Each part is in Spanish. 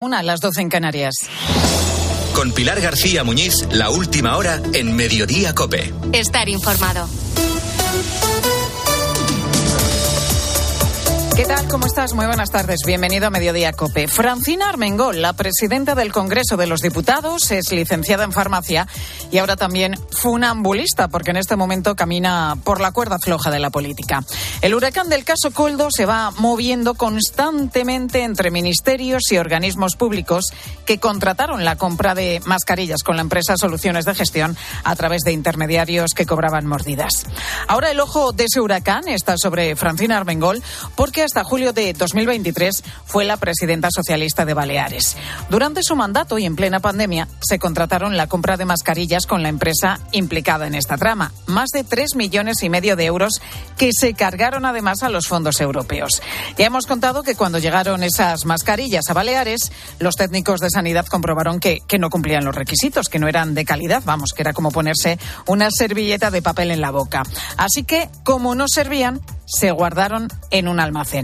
Una a las 12 en Canarias. Con Pilar García Muñiz, la última hora en Mediodía Cope. Estar informado. ¿Qué tal? ¿Cómo estás? Muy buenas tardes. Bienvenido a Mediodía Cope. Francina Armengol, la presidenta del Congreso de los Diputados, es licenciada en farmacia y ahora también funambulista, porque en este momento camina por la cuerda floja de la política. El huracán del caso Coldo se va moviendo constantemente entre ministerios y organismos públicos que contrataron la compra de mascarillas con la empresa Soluciones de Gestión a través de intermediarios que cobraban mordidas. Ahora el ojo de ese huracán está sobre Francina Armengol porque hasta julio de 2023 fue la presidenta socialista de Baleares. Durante su mandato y en plena pandemia se contrataron la compra de mascarillas con la empresa implicada en esta trama. Más de tres millones y medio de euros que se cargaron además a los fondos europeos. Ya hemos contado que cuando llegaron esas mascarillas a Baleares, los técnicos de sanidad comprobaron que, que no cumplían los requisitos, que no eran de calidad, vamos, que era como ponerse una servilleta de papel en la boca. Así que, como no servían, se guardaron en un almacén.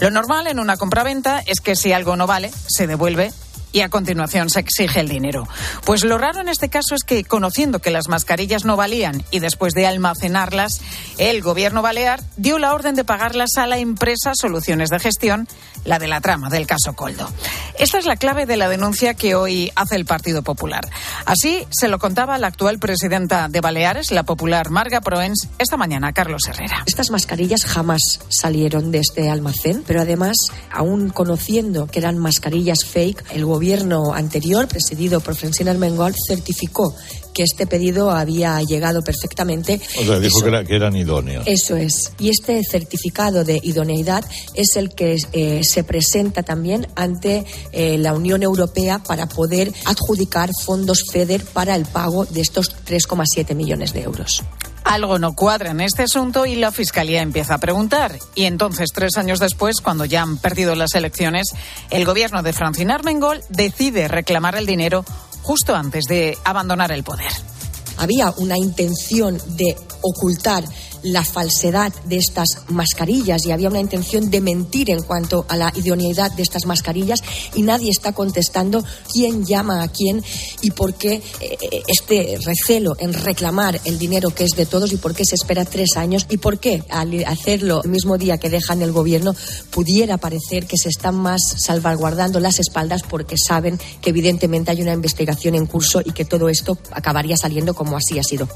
Lo normal en una compraventa es que si algo no vale, se devuelve y a continuación se exige el dinero. Pues lo raro en este caso es que, conociendo que las mascarillas no valían y después de almacenarlas, el gobierno balear dio la orden de pagarlas a la empresa Soluciones de Gestión, la de la trama del caso Coldo. Esta es la clave de la denuncia que hoy hace el Partido Popular. Así se lo contaba la actual presidenta de Baleares, la popular Marga Proens, esta mañana Carlos Herrera. Estas mascarillas jamás salieron de este almacén, pero además, aún conociendo que eran mascarillas fake, el gobierno gobierno anterior, presidido por Francina Armengol, certificó que este pedido había llegado perfectamente. O sea, dijo que, era, que, eran idóneos. Eso es. Y este certificado de idoneidad es el que eh, se presenta también ante eh, la Unión Europea para poder adjudicar fondos FEDER para el pago de estos 3,7 millones de euros. Algo no cuadra en este asunto y la Fiscalía empieza a preguntar. Y entonces, tres años después, cuando ya han perdido las elecciones, el gobierno de Francina Armengol decide reclamar el dinero justo antes de abandonar el poder. Había una intención de ocultar la falsedad de estas mascarillas y había una intención de mentir en cuanto a la idoneidad de estas mascarillas y nadie está contestando quién llama a quién y por qué eh, este recelo en reclamar el dinero que es de todos y por qué se espera tres años y por qué al hacerlo el mismo día que dejan el gobierno pudiera parecer que se están más salvaguardando las espaldas porque saben que evidentemente hay una investigación en curso y que todo esto acabaría saliendo como así ha sido.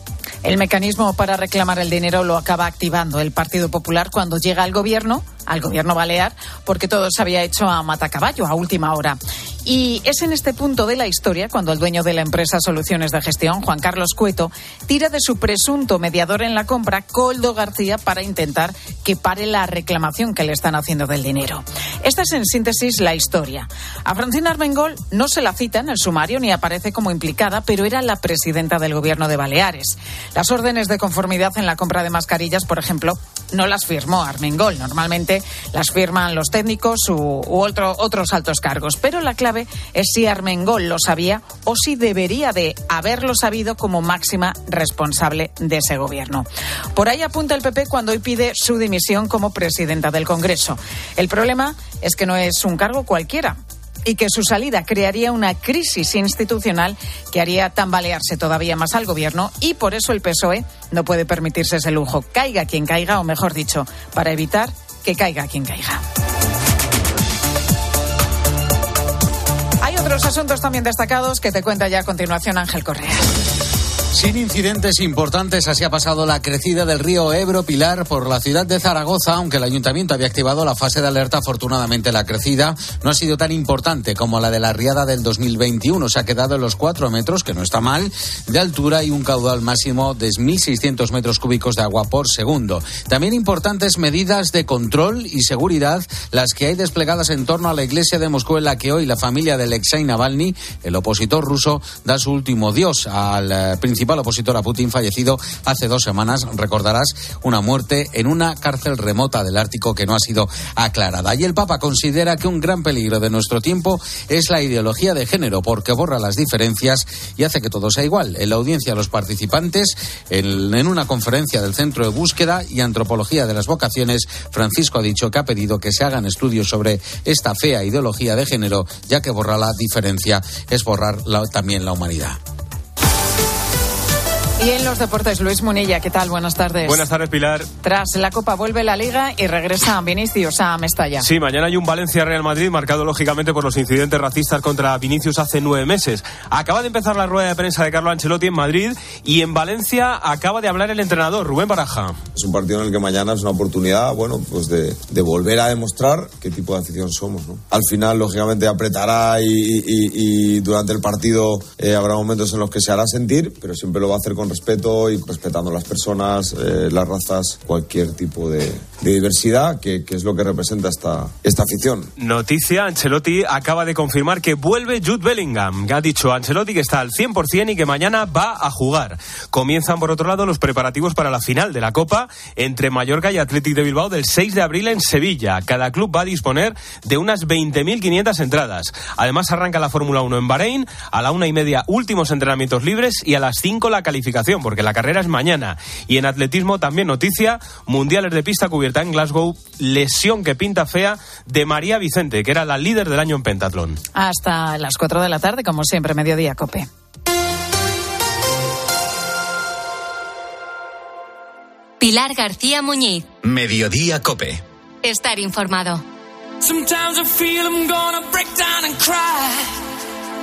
El mecanismo para reclamar el dinero lo acaba activando el Partido Popular cuando llega al gobierno, al gobierno balear, porque todo se había hecho a matacaballo, a última hora. Y es en este punto de la historia cuando el dueño de la empresa Soluciones de Gestión, Juan Carlos Cueto, tira de su presunto mediador en la compra, Coldo García, para intentar que pare la reclamación que le están haciendo del dinero. Esta es en síntesis la historia. A Francina Armengol no se la cita en el sumario ni aparece como implicada, pero era la presidenta del gobierno de Baleares. Las órdenes de conformidad en la compra de mascarillas, por ejemplo, no las firmó Armengol. Normalmente las firman los técnicos u, u otro, otros altos cargos. Pero la clave es si Armengol lo sabía o si debería de haberlo sabido como máxima responsable de ese gobierno. Por ahí apunta el PP cuando hoy pide su dimisión como presidenta del Congreso. El problema es que no es un cargo cualquiera y que su salida crearía una crisis institucional que haría tambalearse todavía más al gobierno y por eso el PSOE no puede permitirse ese lujo. Caiga quien caiga, o mejor dicho, para evitar que caiga quien caiga. Hay otros asuntos también destacados que te cuenta ya a continuación Ángel Correa. Sin incidentes importantes, así ha pasado la crecida del río Ebro Pilar por la ciudad de Zaragoza, aunque el ayuntamiento había activado la fase de alerta. Afortunadamente, la crecida no ha sido tan importante como la de la riada del 2021. Se ha quedado en los cuatro metros, que no está mal, de altura y un caudal máximo de 1.600 metros cúbicos de agua por segundo. También importantes medidas de control y seguridad, las que hay desplegadas en torno a la iglesia de Moscú, en la que hoy la familia de Alexei Navalny, el opositor ruso, da su último dios al principio principal opositor a Putin, fallecido hace dos semanas, recordarás, una muerte en una cárcel remota del Ártico que no ha sido aclarada. Y el Papa considera que un gran peligro de nuestro tiempo es la ideología de género, porque borra las diferencias y hace que todo sea igual. En la audiencia, los participantes, en, una conferencia del Centro de Búsqueda y Antropología de las Vocaciones, Francisco ha dicho que ha pedido que se hagan estudios sobre esta fea ideología de género, ya que borra la diferencia es borrar también la humanidad. Y en los deportes, Luis Munilla, ¿qué tal? Buenas tardes. Buenas tardes, Pilar. Tras la Copa vuelve la Liga y regresa Vinicius a Mestalla. Sí, mañana hay un Valencia-Real Madrid marcado lógicamente por los incidentes racistas contra Vinicius hace nueve meses. Acaba de empezar la rueda de prensa de Carlo Ancelotti en Madrid y en Valencia acaba de hablar el entrenador, Rubén Baraja. Es un partido en el que mañana es una oportunidad, bueno, pues de, volver a demostrar qué tipo de afición somos. ¿no? Al final, lógicamente, apretará y, durante el partido eh, habrá momentos en los que se hará sentir, pero siempre lo va a hacer con respeto y respetando las personas, eh, las razas, cualquier tipo de, diversidad, que, es lo que representa esta, esta afición. Noticia, Ancelotti acaba de confirmar que vuelve Jude Bellingham. Ha dicho Ancelotti que está al 100% y que mañana va a jugar. Comienzan, por otro lado, los preparativos para la final de la Copa entre Mallorca y Athletic de Bilbao del 6 de abril en Sevilla. Cada club va a disponer de unas 20.500 entradas. Además, arranca la Fórmula 1 en Bahrein, a la una y media últimos entrenamientos libres y a las 5 la calificación porque la carrera es mañana. Y en atletismo también noticia, mundiales de pista cubierta en Glasgow, lesión que pinta fea de María Vicente, que era la líder del año en pentatlón. Hasta las 4 de la tarde, como siempre, mediodía cope. Pilar García Muñiz. Mediodía cope. Estar informado.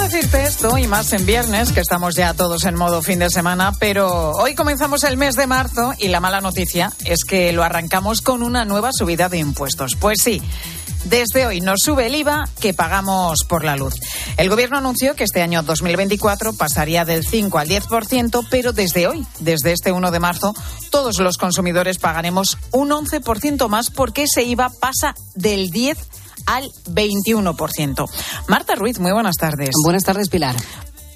Decirte esto y más en viernes, que estamos ya todos en modo fin de semana, pero hoy comenzamos el mes de marzo y la mala noticia es que lo arrancamos con una nueva subida de impuestos. Pues sí. Desde hoy nos sube el IVA que pagamos por la luz. El Gobierno anunció que este año 2024 pasaría del 5 al 10%, pero desde hoy, desde este 1 de marzo, todos los consumidores pagaremos un 11% más porque ese IVA pasa del 10 al 21%. Marta Ruiz, muy buenas tardes. Buenas tardes, Pilar.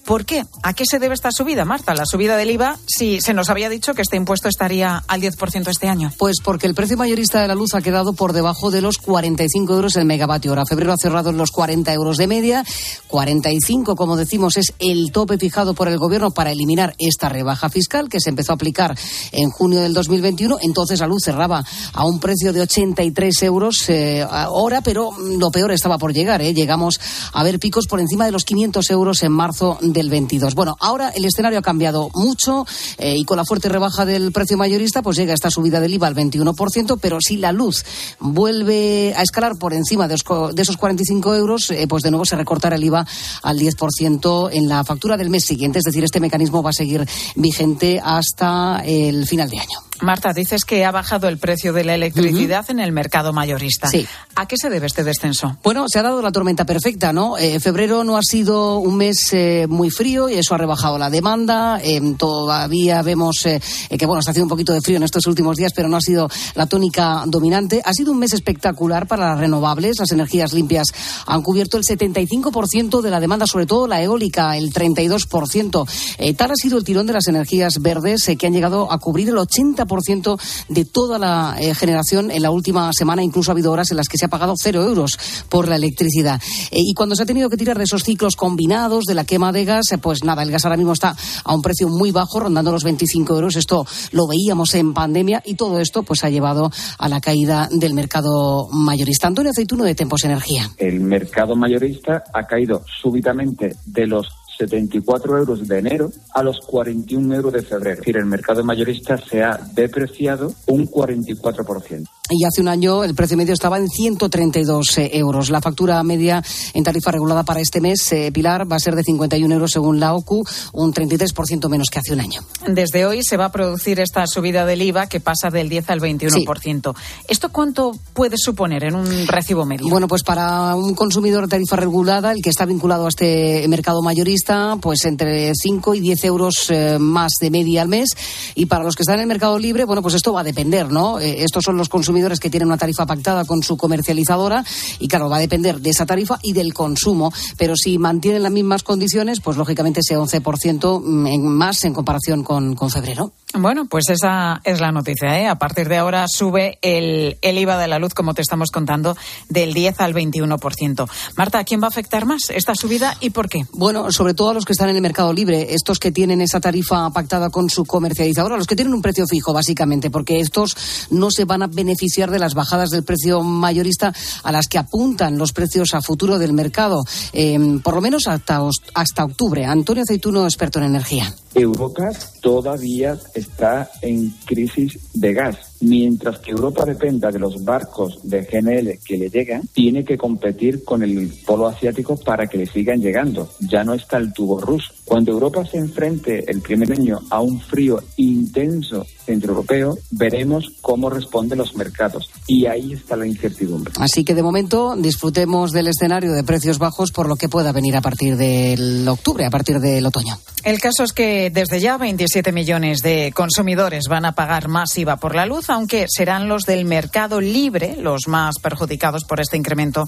¿Por qué? ¿A qué se debe esta subida, Marta? La subida del IVA, si se nos había dicho que este impuesto estaría al 10% este año. Pues porque el precio mayorista de la luz ha quedado por debajo de los 45 euros el megavatio hora. Febrero ha cerrado en los 40 euros de media. 45, como decimos, es el tope fijado por el gobierno para eliminar esta rebaja fiscal que se empezó a aplicar en junio del 2021. Entonces la luz cerraba a un precio de 83 euros eh, hora, pero lo peor estaba por llegar. ¿eh? Llegamos a ver picos por encima de los 500 euros en marzo del 22. Bueno, ahora el escenario ha cambiado mucho eh, y con la fuerte rebaja del precio mayorista, pues llega esta subida del IVA al 21%, pero si la luz vuelve a escalar por encima de, esos 45 euros, eh, pues de nuevo se recortará el IVA al 10% en la factura del mes siguiente. Es decir, este mecanismo va a seguir vigente hasta el final de año. Marta, dices que ha bajado el precio de la electricidad en el mercado mayorista. Sí. ¿A qué se debe este descenso? Bueno, se ha dado la tormenta perfecta, ¿no? Eh, febrero no ha sido un mes eh, muy frío y eso ha rebajado la demanda. Eh, todavía vemos que, bueno, está haciendo un poquito de frío en estos últimos días, pero no ha sido la tónica dominante. Ha sido un mes espectacular para las renovables. Las energías limpias han cubierto el 75% de la demanda, sobre todo la eólica, el 32%. tal ha sido el tirón de las energías verdes que han llegado a cubrir el 80% ciento de toda la eh, generación en la última semana. Incluso ha habido horas en las que se ha pagado cero euros por la electricidad. Eh, y cuando se ha tenido que tirar de esos ciclos combinados de la quema de gas, eh, pues nada, el gas ahora mismo está a un precio muy bajo, rondando los 25 euros. Esto lo veíamos en pandemia y todo esto pues ha llevado a la caída del mercado mayorista. Antonio Aceituno de Tempos Energía. El mercado mayorista ha caído súbitamente de los 74 euros de enero a los 41 euros de febrero. Es decir, el mercado mayorista se ha depreciado un 44%. Y hace un año el precio medio estaba en 132 eh, euros. La factura media en tarifa regulada para este mes, eh, Pilar, va a ser de 51 euros según la OCU, un 33% menos que hace un año. Desde hoy se va a producir esta subida del IVA que pasa del 10 al 21%. ¿Esto cuánto puede suponer en un recibo medio? Bueno, pues para un consumidor de tarifa regulada, el que está vinculado a este mercado mayorista, pues entre 5 y 10 euros eh, más de media al mes. Y para los que están en el mercado libre, bueno, pues esto va a depender, ¿no? estos son los consumidores que tienen una tarifa pactada con su comercializadora y claro, va a depender de esa tarifa y del consumo, pero si mantienen las mismas condiciones, pues lógicamente ese 11% mm, más en comparación con, con febrero. Bueno, pues esa es la noticia. ¿eh? A partir de ahora sube el, el, IVA de la luz, como te estamos contando, del 10 al 21%. Marta, ¿a quién va a afectar más esta subida y por qué? Bueno, sobre todo a los que están en el mercado libre, estos que tienen esa tarifa pactada con su comercializadora, los que tienen un precio fijo, básicamente, porque estos no se van a beneficiar de las bajadas del precio mayorista a las que apuntan los precios a futuro del mercado, eh, por lo menos hasta, hasta octubre. Antonio Aceituno, experto en energía. Europa todavía está en crisis de gas. Mientras que Europa dependa de los barcos de GNL que le llegan, tiene que competir con el polo asiático para que le sigan llegando. Ya no está el tubo ruso. Cuando Europa se enfrente el primer año a un frío intenso centro europeo, veremos cómo responden los mercados. Y ahí está la incertidumbre. Así que de momento disfrutemos del escenario de precios bajos por lo que pueda venir a partir del octubre, a partir del otoño. El caso es que desde ya 27 millones de consumidores van a pagar más IVA por la luz, aunque serán los del mercado libre los más perjudicados por este incremento,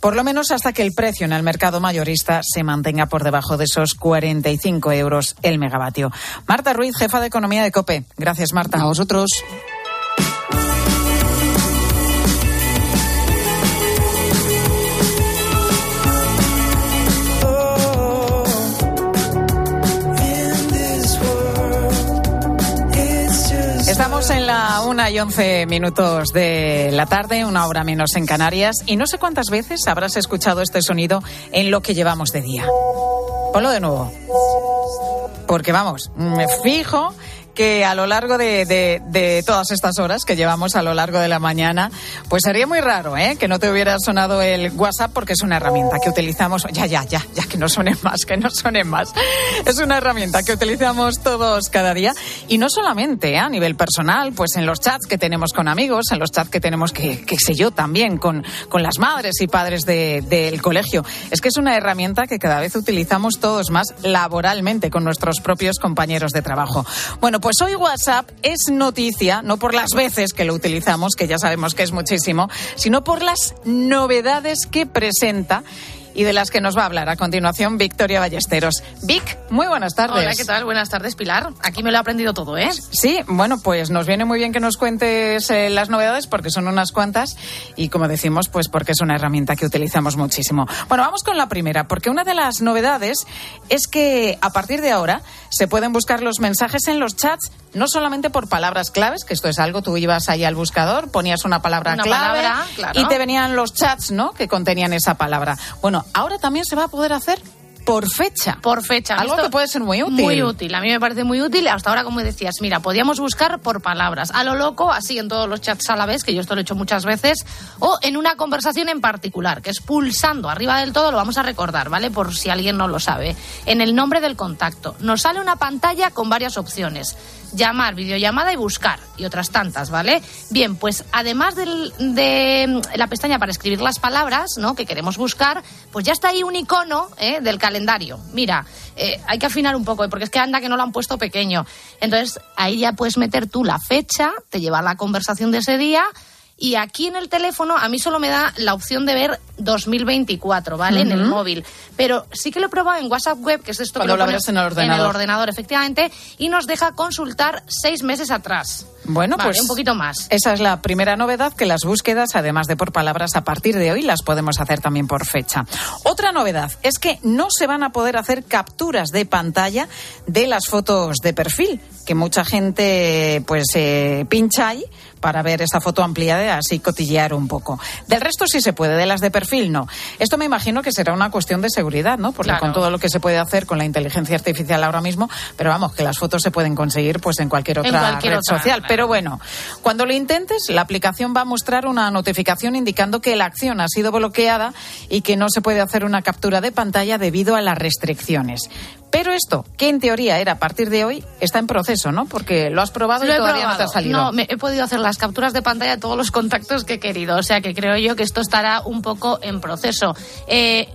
por lo menos hasta que el precio en el mercado mayorista se mantenga por debajo de esos 45 euros el megavatio. Marta Ruiz, jefa de economía de COPE. Gracias, Marta. A vosotros. Estamos en la una y once minutos de la tarde, una hora menos en Canarias, y no sé cuántas veces habrás escuchado este sonido en lo que llevamos de día. Ponlo de nuevo. Porque vamos, me fijo que a lo largo de, de, todas estas horas que llevamos a lo largo de la mañana, pues sería muy raro ¿eh? que no te hubiera sonado el WhatsApp porque es una herramienta que utilizamos. Ya, ya, ya, ya, que no suene más, que no suene más. Es una herramienta que utilizamos todos cada día y no solamente ¿eh? a nivel personal, pues en los chats que tenemos con amigos, en los chats que tenemos, que, que sé yo, también con, con las madres y padres del de, colegio. Es que es una herramienta que cada vez utilizamos todos más laboralmente con nuestros propios compañeros de trabajo. Bueno, pues pues hoy WhatsApp es noticia, no por las veces que lo utilizamos, que ya sabemos que es muchísimo, sino por las novedades que presenta y de las que nos va a hablar a continuación Victoria Ballesteros. Vic, muy buenas tardes. Hola, ¿qué tal? Buenas tardes, Pilar. Aquí me lo he aprendido todo, ¿eh? Sí, bueno, pues nos viene muy bien que nos cuentes eh, las novedades porque son unas cuantas y como decimos, pues porque es una herramienta que utilizamos muchísimo. Bueno, vamos con la primera, porque una de las novedades es que a partir de ahora se pueden buscar los mensajes en los chats no solamente por palabras claves, que esto es algo, tú ibas ahí al buscador, ponías una palabra clave y te venían los chats, ¿no? Que contenían esa palabra. Bueno, ahora también se va a poder hacer por fecha. Por fecha. Algo que puede ser muy útil. Muy útil. A mí me parece muy útil. Hasta ahora, como decías, mira, podíamos buscar por palabras. A lo loco, así en todos los chats a la vez, que yo esto lo he hecho muchas veces, o en una conversación en particular, que es pulsando arriba del todo, lo vamos a recordar, ¿vale? Por si alguien no lo sabe. En el nombre del contacto. Nos sale una pantalla con varias opciones llamar, videollamada y buscar y otras tantas, ¿vale? Bien, pues además de la pestaña para escribir las palabras, ¿no? Que queremos buscar, pues ya está ahí un icono ¿eh? del calendario. Mira, eh, hay que afinar un poco, ¿eh? porque es que anda que no lo han puesto pequeño. Entonces ahí ya puedes meter tú la fecha, te lleva la conversación de ese día y aquí en el teléfono a mí solo me da la opción de ver 2024, ¿vale? En el móvil. Pero sí que lo he probado en WhatsApp Web, que es esto que lo, lo en el ordenador. En el ordenador, efectivamente, y nos deja consultar seis meses atrás. Bueno, pues un poquito más. Esa es la primera novedad, que las búsquedas, además de por palabras, a partir de hoy las podemos hacer también por fecha. Otra novedad es que no se van a poder hacer capturas de pantalla de las fotos de perfil, que mucha gente pues eh, pincha ahí para ver esa foto ampliada y así cotillear un poco. Del resto sí se puede, de las de perfil no. Esto me imagino que será una cuestión de seguridad, ¿no? Porque Claro. con todo lo que se puede hacer con la inteligencia artificial ahora mismo, pero vamos, que las fotos se pueden conseguir pues en cualquier otra cualquier red otra, social. claro. Pero bueno, cuando lo intentes, la aplicación va a mostrar una notificación indicando que la acción ha sido bloqueada y que no se puede hacer una captura de pantalla debido a las restricciones. Pero esto, que en teoría era a partir de hoy, está en proceso, ¿no? Porque lo has probado Lo y todavía no te ha salido. No, me he podido hacer las capturas de pantalla de todos los contactos que he querido. O sea que creo yo que esto estará un poco en proceso. Eh,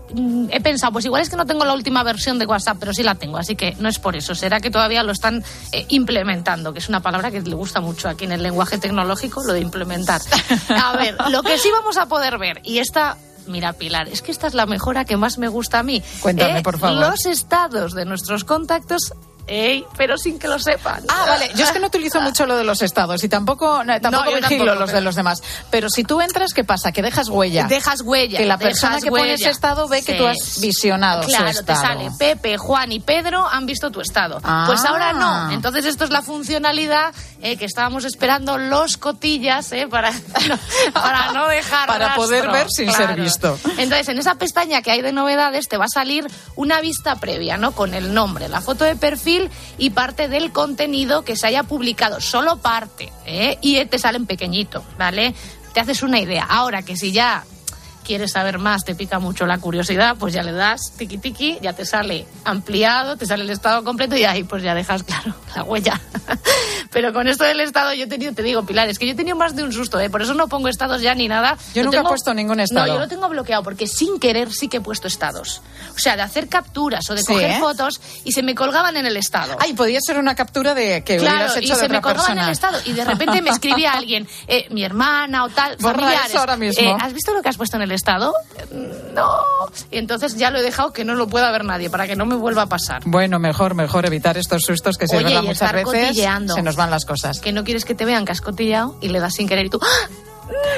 he pensado, pues igual es que no tengo la última versión de WhatsApp, pero sí la tengo. Así que no es por eso. Será que todavía lo están eh, implementando, que es una palabra que le gusta mucho aquí en el lenguaje tecnológico, lo de implementar. A ver, lo que sí vamos a poder ver, y esta. Mira, Pilar, es que esta es la mejora que más me gusta a mí. Cuéntame, por favor. Los estados de nuestros contactos, ey, pero sin que lo sepan. Ah, vale. Yo es que no utilizo mucho lo de los estados y tampoco, no, tampoco No, vigilo tampoco, los de pero- los demás. Pero si tú entras, ¿qué pasa? Que dejas huella. Dejas huella. Que la persona que pone huella. ese estado ve que Sí. tú has visionado Claro, su te estado. sale Pepe, Juan y Pedro han visto tu estado. Ah. Pues ahora no. Entonces esto es la funcionalidad eh, que estábamos esperando los cotillas eh, para, para no dejar Para rastro. poder ver sin ser Claro. visto. Entonces en esa pestaña que hay de novedades te va a salir una vista previa, ¿no? Con el nombre, la foto de perfil y parte del contenido que se haya publicado. Solo parte, ¿eh? Y te sale en pequeñito, ¿vale? Te haces una idea. Ahora que si ya quieres saber más, te pica mucho la curiosidad, pues ya le das tiki tiki, ya te sale ampliado, te sale el estado completo y ahí pues ya dejas claro la huella. Pero con esto del estado yo he tenido, te digo, Pilar, es que yo he tenido más de un susto, ¿eh? por eso no pongo estados ya ni nada. Yo Lo nunca he tengo- puesto ningún estado. No, yo lo tengo bloqueado porque sin querer sí que he puesto estados. O sea, de hacer capturas o de Sí, coger ¿eh? fotos y se me colgaban en el estado. Ay, podía ser una captura de que Claro, hubieras y hecho de se me otra colgaba en persona. el estado y de repente me escribía alguien, eh, mi hermana o tal, Borra familiares. eso ahora mismo. eh, ¿Has visto lo que has puesto en el estado? No. Y entonces ya lo he dejado que no lo pueda ver nadie para que no me vuelva a pasar. Bueno, mejor, mejor evitar estos sustos que se Oye, y muchas estar veces se nos van las cosas. Que no quieres que te vean cascotillado y le das sin querer y tú ¡ah!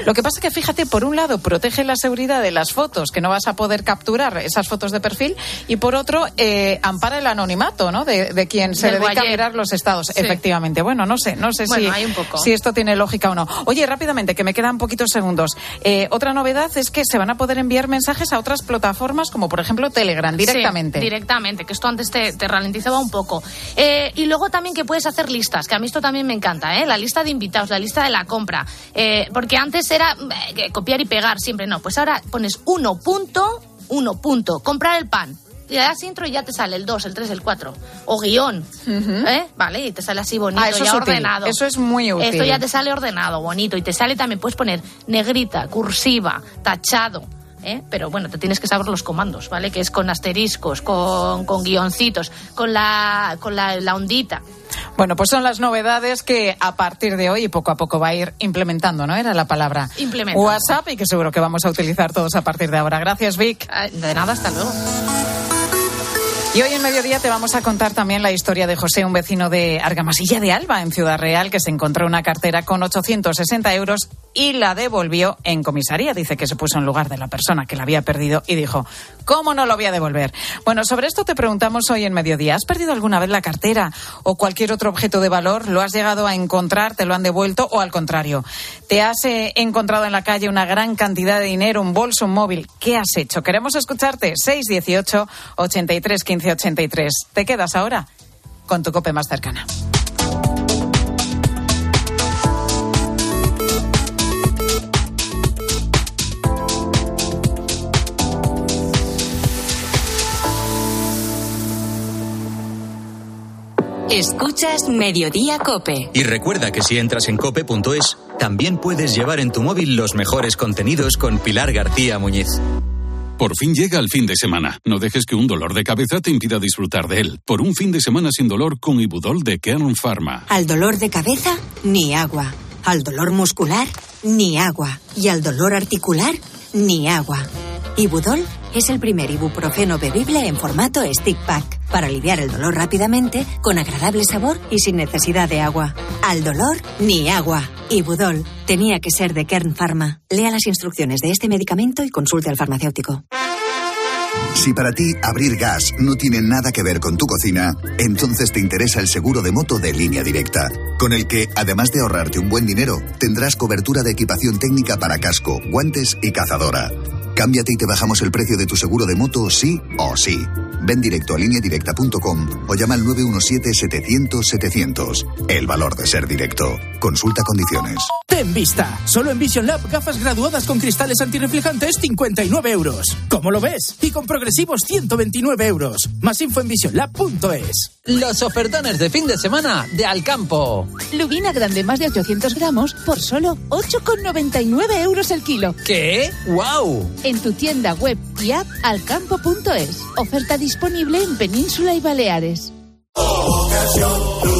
Lo que pasa que fíjate, por un lado protege la seguridad de las fotos, que no vas a poder capturar esas fotos de perfil, y por otro eh, ampara el anonimato, ¿no? De, de quien se Del dedica a mirar los estados. Sí. Efectivamente. Bueno, no sé, no sé Bueno, si, hay un poco. si esto tiene lógica o no. Oye, rápidamente, que me quedan poquitos segundos. Eh, otra novedad es que se van a poder enviar mensajes a otras plataformas, como por ejemplo Telegram, directamente. Sí, directamente, que esto antes te, te ralentizaba un poco. Eh, y luego también que puedes hacer listas, que a mí esto también me encanta, ¿eh? La lista de invitados, la lista de la compra. Eh, porque antes era eh, que copiar y pegar siempre, no. Pues ahora pones uno punto, uno punto, comprar el pan. Y le das intro y ya te sale el 2, el 3, el 4. O guion. ¿eh? Vale, y te sale así bonito, Ah, eso ya es útil. ordenado. Eso es muy útil. Esto ya te sale ordenado, bonito. Y te sale también, puedes poner negrita, cursiva, tachado. ¿Eh? Pero bueno, te tienes que saber los comandos, ¿vale? Que es con asteriscos, con, con guioncitos, con la, con la, la ondita. Bueno, pues son las novedades que a partir de hoy y poco a poco va a ir implementando, ¿no? Era la palabra. WhatsApp y que seguro que vamos a utilizar todos a partir de ahora. Gracias, Vic. Ah, De nada, hasta luego. Y hoy en mediodía te vamos a contar también la historia de José, un vecino de Argamasilla de Alba, en Ciudad Real, que se encontró una cartera con 860 euros y la devolvió en comisaría. Dice que se puso en lugar de la persona que la había perdido y dijo, ¿cómo no lo voy a devolver? Bueno, sobre esto te preguntamos hoy en mediodía. ¿Has perdido alguna vez la cartera o cualquier otro objeto de valor? ¿Lo has llegado a encontrar, te lo han devuelto o al contrario? ¿Te has eh, encontrado en la calle una gran cantidad de dinero, un bolso, un móvil? ¿Qué has hecho? Queremos escucharte. 618 83 15 83. ¿Te quedas ahora? Con tu cope más cercana. Escuchas Mediodía Cope. Y recuerda que si entras en cope.es, también puedes llevar en tu móvil los mejores contenidos con Pilar García Muñiz. Por fin llega el fin de semana. No dejes que un dolor de cabeza te impida disfrutar de él. Por un fin de semana sin dolor con Ibudol de Kern Pharma. Al dolor de cabeza, ni agua. Al dolor muscular, ni agua. Y al dolor articular, ni agua. Ibudol es el primer ibuprofeno bebible en formato stick pack para aliviar el dolor rápidamente, con agradable sabor y sin necesidad de agua. Al dolor, ni agua. Ibudol tenía que ser de Kern Pharma. Lea las instrucciones de este medicamento y consulte al farmacéutico. Si para ti abrir gas no tiene nada que ver con tu cocina, entonces te interesa el seguro de moto de línea directa, con el que, además de ahorrarte un buen dinero, tendrás cobertura de equipación técnica para casco, guantes y cazadora. Cámbiate y te bajamos el precio de tu seguro de moto sí o sí. Ven directo a lineadirecta.com o llama al 917-700-700. El valor de ser directo. Consulta condiciones. Ten vista. Solo en Vision Lab gafas graduadas con cristales antirreflejantes 59 euros. ¿Cómo lo ves? Y con progresivos 129 euros. Más info en visionlab.es. Los ofertones de fin de semana de Alcampo. Lubina grande más de 800 gramos por solo 8,99 euros el kilo. ¿Qué? ¡Wow! En tu tienda web y app alcampo.es. Oferta disponible en Península y Baleares.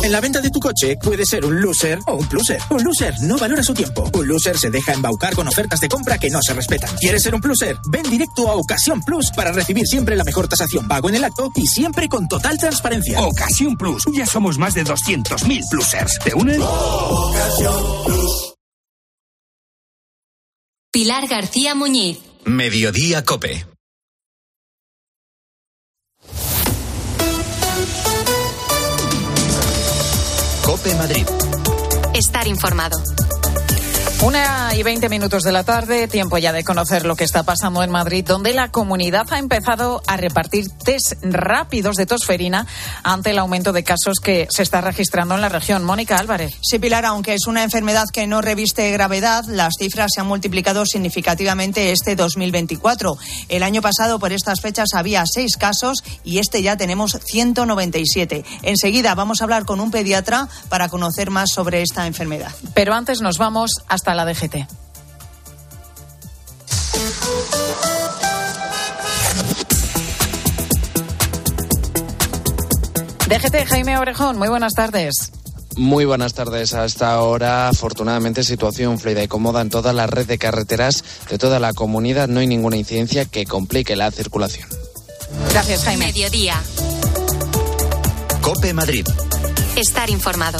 En la venta de tu coche puede ser un loser o un pluser. Un loser no valora su tiempo. Un loser se deja embaucar con ofertas de compra que no se respetan. ¿Quieres ser un pluser? Ven directo a Ocasión Plus para recibir siempre la mejor tasación pago en el acto y siempre con total transparencia. Ocasión Plus. Ya somos más de 200.000 plusers. ¿Te unen? Pilar García Muñiz. Mediodía Cope. Cope Madrid. Estar informado. Una y veinte minutos de la tarde, tiempo ya de conocer lo que está pasando en Madrid, donde la comunidad ha empezado a repartir test rápidos de tosferina ante el aumento de casos que se está registrando en la región. Mónica Álvarez. Sí, Pilar, aunque es una enfermedad que no reviste gravedad, las cifras se han multiplicado significativamente este 2024. El año pasado, por estas fechas, había seis casos y este ya tenemos 197. Enseguida vamos a hablar con un pediatra para conocer más sobre esta enfermedad. Pero antes nos vamos hasta la DGT. DGT, Jaime Orejón, muy buenas tardes. Muy buenas tardes. Hasta ahora, afortunadamente, situación fluida y cómoda en toda la red de carreteras de toda la comunidad. No hay ninguna incidencia que complique la circulación. Gracias, Jaime. Mediodía. Cope Madrid. Estar informado.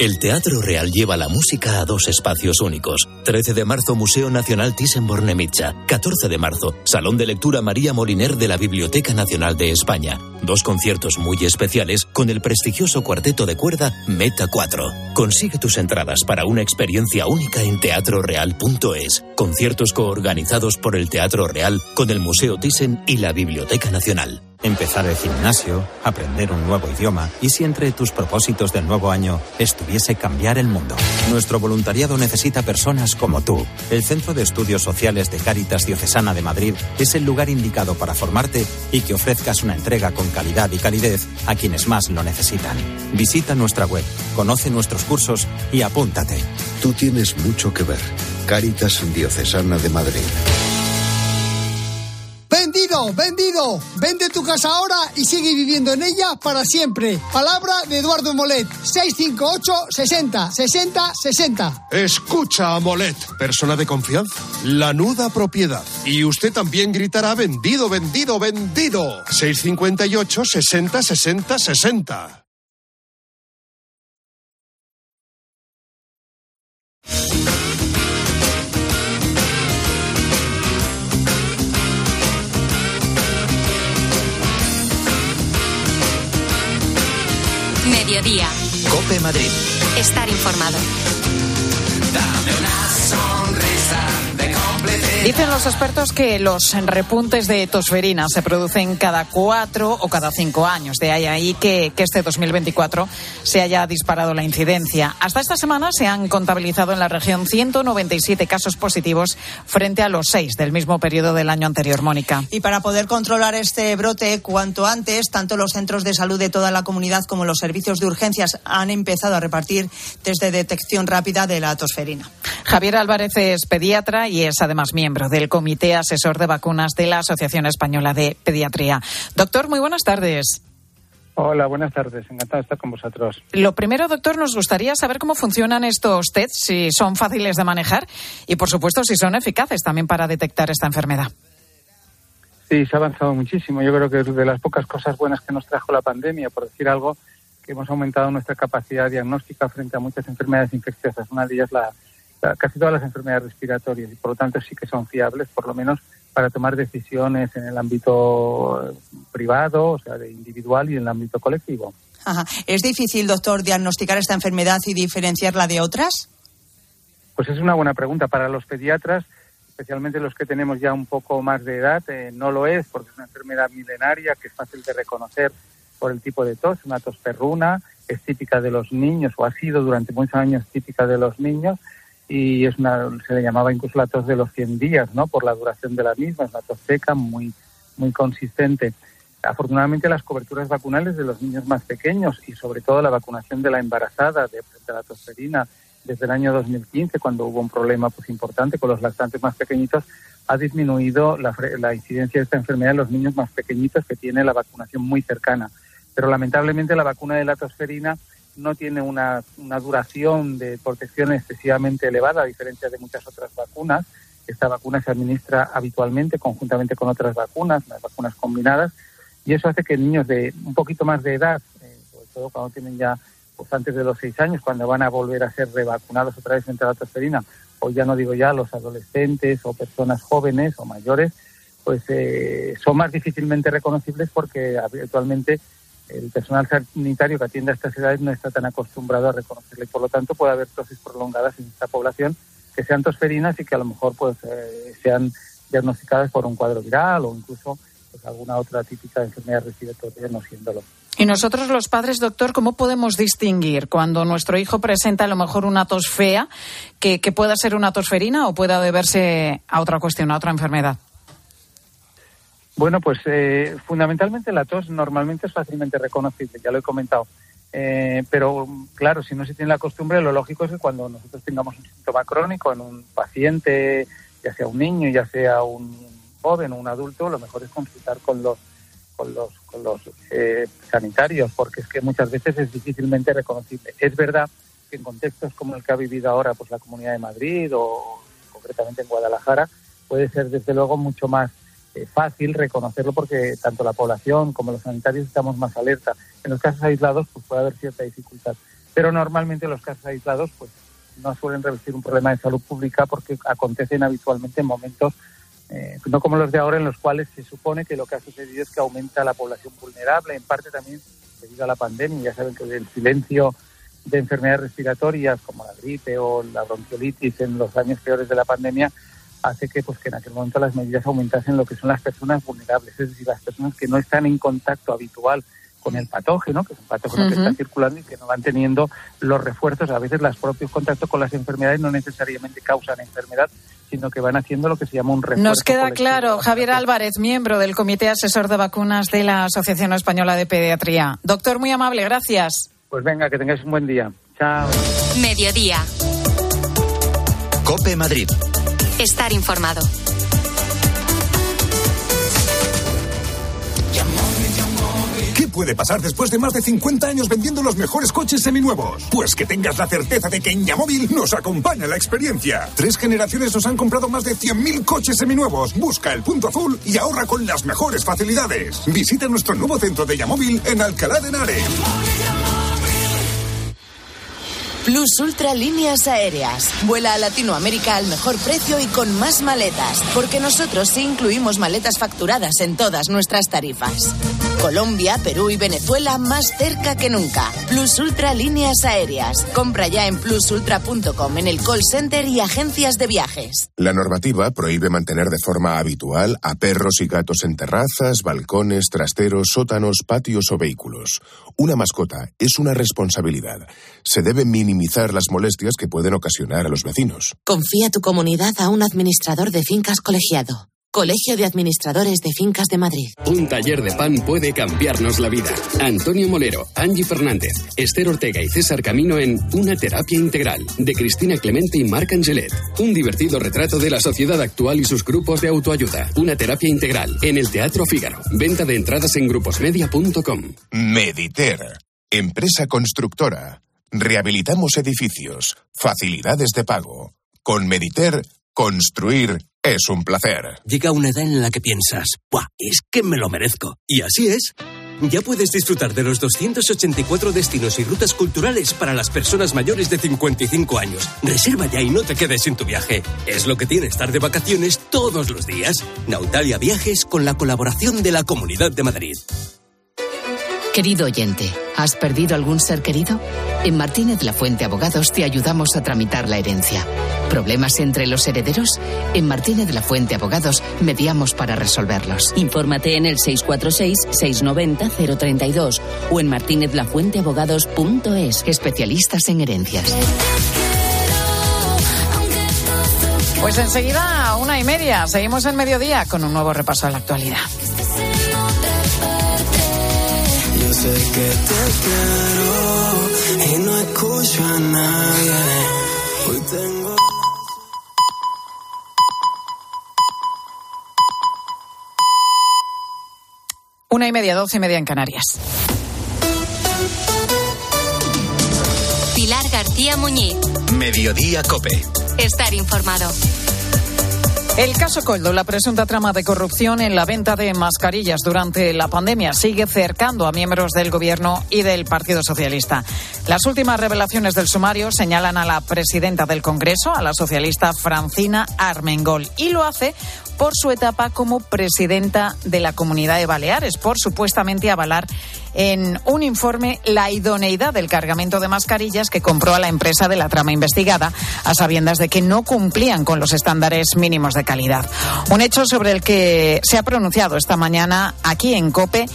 El Teatro Real lleva la música a dos espacios únicos. 13 de marzo, Museo Nacional Thyssen-Bornemisza. 14 de marzo, Salón de Lectura María Moliner de la Biblioteca Nacional de España. Dos conciertos muy especiales con el prestigioso cuarteto de cuerda Meta 4. Consigue tus entradas para una experiencia única en teatroreal.es. Conciertos coorganizados por el Teatro Real con el Museo Thyssen y la Biblioteca Nacional. Empezar el gimnasio, aprender un nuevo idioma y si entre tus propósitos del nuevo año estuviese cambiar el mundo. Nuestro voluntariado necesita personas como tú. El Centro de Estudios Sociales de Cáritas Diocesana de Madrid es el lugar indicado para formarte y que ofrezcas una entrega con calidad y calidez a quienes más lo necesitan. Visita nuestra web, conoce nuestros cursos y apúntate. Tú tienes mucho que ver. Cáritas Diocesana de Madrid. Vendido, vendido. Vende tu casa ahora y sigue viviendo en ella para siempre. Palabra de Eduardo Molet. 658 60 60 60. Escucha a Molet, persona de confianza. La nuda propiedad. Y usted también gritará vendido, vendido, vendido. 658 60 60 60. Mediodía. Cope Madrid. Estar informado. Dicen los expertos que los repuntes de tosferina se producen cada cuatro o cada cinco años. De ahí ahí que, que este 2024 se haya disparado la incidencia. Hasta esta semana se han contabilizado en la región 197 casos positivos frente a los seis del mismo periodo del año anterior. Mónica. Y para poder controlar este brote cuanto antes, tanto los centros de salud de toda la comunidad como los servicios de urgencias han empezado a repartir test de detección rápida de la tosferina. Javier Álvarez es pediatra y es además miembro del Comité Asesor de Vacunas de la Asociación Española de Pediatría. Doctor, muy buenas tardes. Hola, buenas tardes. Encantado de estar con vosotros. Lo primero, doctor, nos gustaría saber cómo funcionan estos tests, si son fáciles de manejar y, por supuesto, si son eficaces también para detectar esta enfermedad. Sí, se ha avanzado muchísimo. Yo creo que es de las pocas cosas buenas que nos trajo la pandemia, por decir algo, que hemos aumentado nuestra capacidad diagnóstica frente a muchas enfermedades infecciosas. Una de ellas, la, la, casi todas las enfermedades respiratorias, y por lo tanto sí que son fiables, por lo menos para tomar decisiones en el ámbito privado, o sea, de individual y en el ámbito colectivo. Ajá. ¿Es difícil, doctor, diagnosticar esta enfermedad y diferenciarla de otras? Pues es una buena pregunta. Para los pediatras, especialmente los que tenemos ya un poco más de edad, eh, no lo es porque es una enfermedad milenaria que es fácil de reconocer por el tipo de tos, una tos perruna, es típica de los niños o ha sido durante muchos años típica de los niños y es una, se le llamaba incluso la tos de los 100 días, ¿no? Por la duración de la misma, es una tos seca muy, muy consistente. Afortunadamente las coberturas vacunales de los niños más pequeños y sobre todo la vacunación de la embarazada de, la tosferina desde el año 2015, cuando hubo un problema pues importante con los lactantes más pequeñitos, ha disminuido la, la incidencia de esta enfermedad en los niños más pequeñitos que tiene la vacunación muy cercana. Pero lamentablemente la vacuna de la tosferina no tiene una, una, duración de protección excesivamente elevada, a diferencia de muchas otras vacunas. Esta vacuna se administra habitualmente conjuntamente con otras vacunas, las vacunas combinadas, y eso hace que niños de un poquito más de edad, eh, sobre todo cuando tienen ya pues antes de los seis años, cuando van a volver a ser revacunados otra vez frente a la tosferina, o ya no digo ya los adolescentes o personas jóvenes o mayores, pues eh, son más difícilmente reconocibles porque habitualmente el personal sanitario que atiende a estas edades no está tan acostumbrado a reconocerle y por lo tanto puede haber dosis prolongadas en esta población que sean tosferinas y que a lo mejor pues eh, sean diagnosticadas por un cuadro viral o incluso pues, alguna otra típica enfermedad respiratoria no siéndolo. Y nosotros los padres, doctor, ¿cómo podemos distinguir cuando nuestro hijo presenta a lo mejor una tos fea, que pueda ser una tosferina o pueda deberse a otra cuestión, a otra enfermedad? Bueno, pues eh, fundamentalmente la tos normalmente es fácilmente reconocible, ya lo he comentado. Eh, pero claro, si no se tiene la costumbre, lo lógico es que cuando nosotros tengamos un síntoma crónico en un paciente, ya sea un niño, ya sea un joven o un adulto, lo mejor es consultar con los con los, con los eh, sanitarios, porque es que muchas veces es difícilmente reconocible. Es verdad que en contextos como el que ha vivido ahora pues la Comunidad de Madrid o concretamente en Guadalajara, puede ser desde luego mucho más fácil reconocerlo porque tanto la población como los sanitarios estamos más alerta. En los casos aislados pues puede haber cierta dificultad, pero normalmente los casos aislados pues no suelen revestir un problema de salud pública porque acontecen habitualmente en momentos eh, no como los de ahora en los cuales se supone que lo que ha sucedido es que aumenta la población vulnerable, en parte también debido a la pandemia. Ya saben que el silencio de enfermedades respiratorias como la gripe o la bronquiolitis en los años peores de la pandemia hace que pues que en aquel momento las medidas aumentasen lo que son las personas vulnerables, es decir, las personas que no están en contacto habitual con el patógeno, que es un patógeno uh -huh. que está circulando y que no van teniendo los refuerzos. A veces los propios contactos con las enfermedades no necesariamente causan enfermedad, sino que van haciendo lo que se llama un refuerzo. Nos queda colectivo. claro, Javier Álvarez, miembro del Comité Asesor de Vacunas de la Asociación Española de Pediatría. Doctor, muy amable, gracias. Pues venga, que tengáis un buen día. Chao. Mediodía. Cope Madrid. Estar informado. ¿Qué puede pasar después de más de 50 años vendiendo los mejores coches seminuevos? Pues que tengas la certeza de que en Yamóvil nos acompaña la experiencia. Tres generaciones nos han comprado más de 100.000 coches seminuevos. Busca el punto azul y ahorra con las mejores facilidades. Visita nuestro nuevo centro de Yamóvil en Alcalá de Henares. Plus Ultra Líneas Aéreas. Vuela a Latinoamérica al mejor precio y con más maletas, porque nosotros sí incluimos maletas facturadas en todas nuestras tarifas. Colombia, Perú y Venezuela más cerca que nunca. Plus Ultra Líneas Aéreas. Compra ya en plusultra.com en el call center y agencias de viajes. La normativa prohíbe mantener de forma habitual a perros y gatos en terrazas, balcones, trasteros, sótanos, patios o vehículos. Una mascota es una responsabilidad. Se debe minimizar las molestias que pueden ocasionar a los vecinos. Confía tu comunidad a un administrador de fincas colegiado. Colegio de Administradores de Fincas de Madrid. Un taller de pan puede cambiarnos la vida. Antonio Molero, Angie Fernández, Esther Ortega y César Camino en Una terapia integral de Cristina Clemente y Marc Angelet. Un divertido retrato de la sociedad actual y sus grupos de autoayuda. Una terapia integral en el Teatro Fígaro. Venta de entradas en gruposmedia.com. Mediter, empresa constructora. Rehabilitamos edificios, facilidades de pago. Con Mediter, construir es un placer. Llega una edad en la que piensas, ¡buah! Es que me lo merezco. Y así es. ya puedes disfrutar de los 284 destinos y rutas culturales para las personas mayores de 55 años. Reserva ya y no te quedes sin tu viaje. Es lo que tiene estar de vacaciones todos los días. Nautalia Viajes con la colaboración de la Comunidad de Madrid. Querido oyente, ¿has perdido algún ser querido? En Martínez La Fuente Abogados te ayudamos a tramitar la herencia. ¿Problemas entre los herederos? En Martínez La Fuente Abogados mediamos para resolverlos. Infórmate en el 646-690-032 o en martinezlafuenteabogados.es. Especialistas en herencias. Pues enseguida, a una y media, seguimos en mediodía con un nuevo repaso a la actualidad. Que te quiero y no escucho a nadie. Hoy tengo. Una y media, doce y media en Canarias. Pilar García Muñiz. Mediodía Cope. Estar informado. El caso Coldo, la presunta trama de corrupción en la venta de mascarillas durante la pandemia, sigue cercando a miembros del Gobierno y del Partido Socialista. Las últimas revelaciones del sumario señalan a la presidenta del Congreso, a la socialista Francina Armengol, y lo hace por su etapa como presidenta de la Comunidad de Baleares, por supuestamente avalar en un informe la idoneidad del cargamento de mascarillas que compró a la empresa de la trama investigada, a sabiendas de que no cumplían con los estándares mínimos de calidad. Un hecho sobre el que se ha pronunciado esta mañana aquí en COPE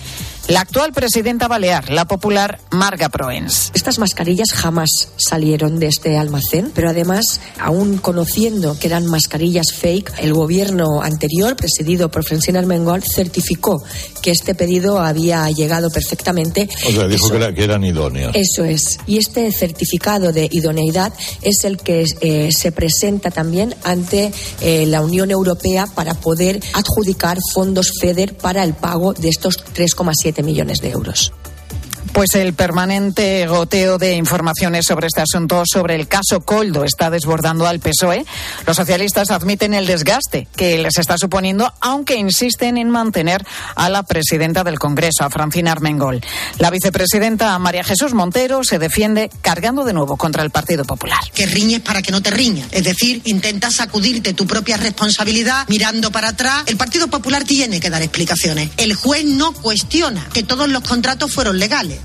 la actual presidenta balear, la popular Marga Proens. Estas mascarillas jamás salieron de este almacén, pero además, aún conociendo que eran mascarillas fake, el gobierno anterior, presidido por Francina Armengol, certificó que este pedido había llegado perfectamente. O sea, dijo Eso- que, era- que eran idóneas. Eso es. Y este certificado de idoneidad es el que eh, se presenta también ante eh, la Unión Europea para poder adjudicar fondos FEDER para el pago de estos 3,7 millones de euros. Pues el permanente goteo de informaciones sobre este asunto, sobre el caso Coldo, está desbordando al PSOE. Los socialistas admiten el desgaste que les está suponiendo, aunque insisten en mantener a la presidenta del Congreso, a Francina Armengol. La vicepresidenta María Jesús Montero se defiende cargando de nuevo contra el Partido Popular. que riñes para que no te riñas. Es decir, intentas sacudirte tu propia responsabilidad mirando para atrás. El Partido Popular tiene que dar explicaciones. El juez no cuestiona que todos los contratos fueron legales.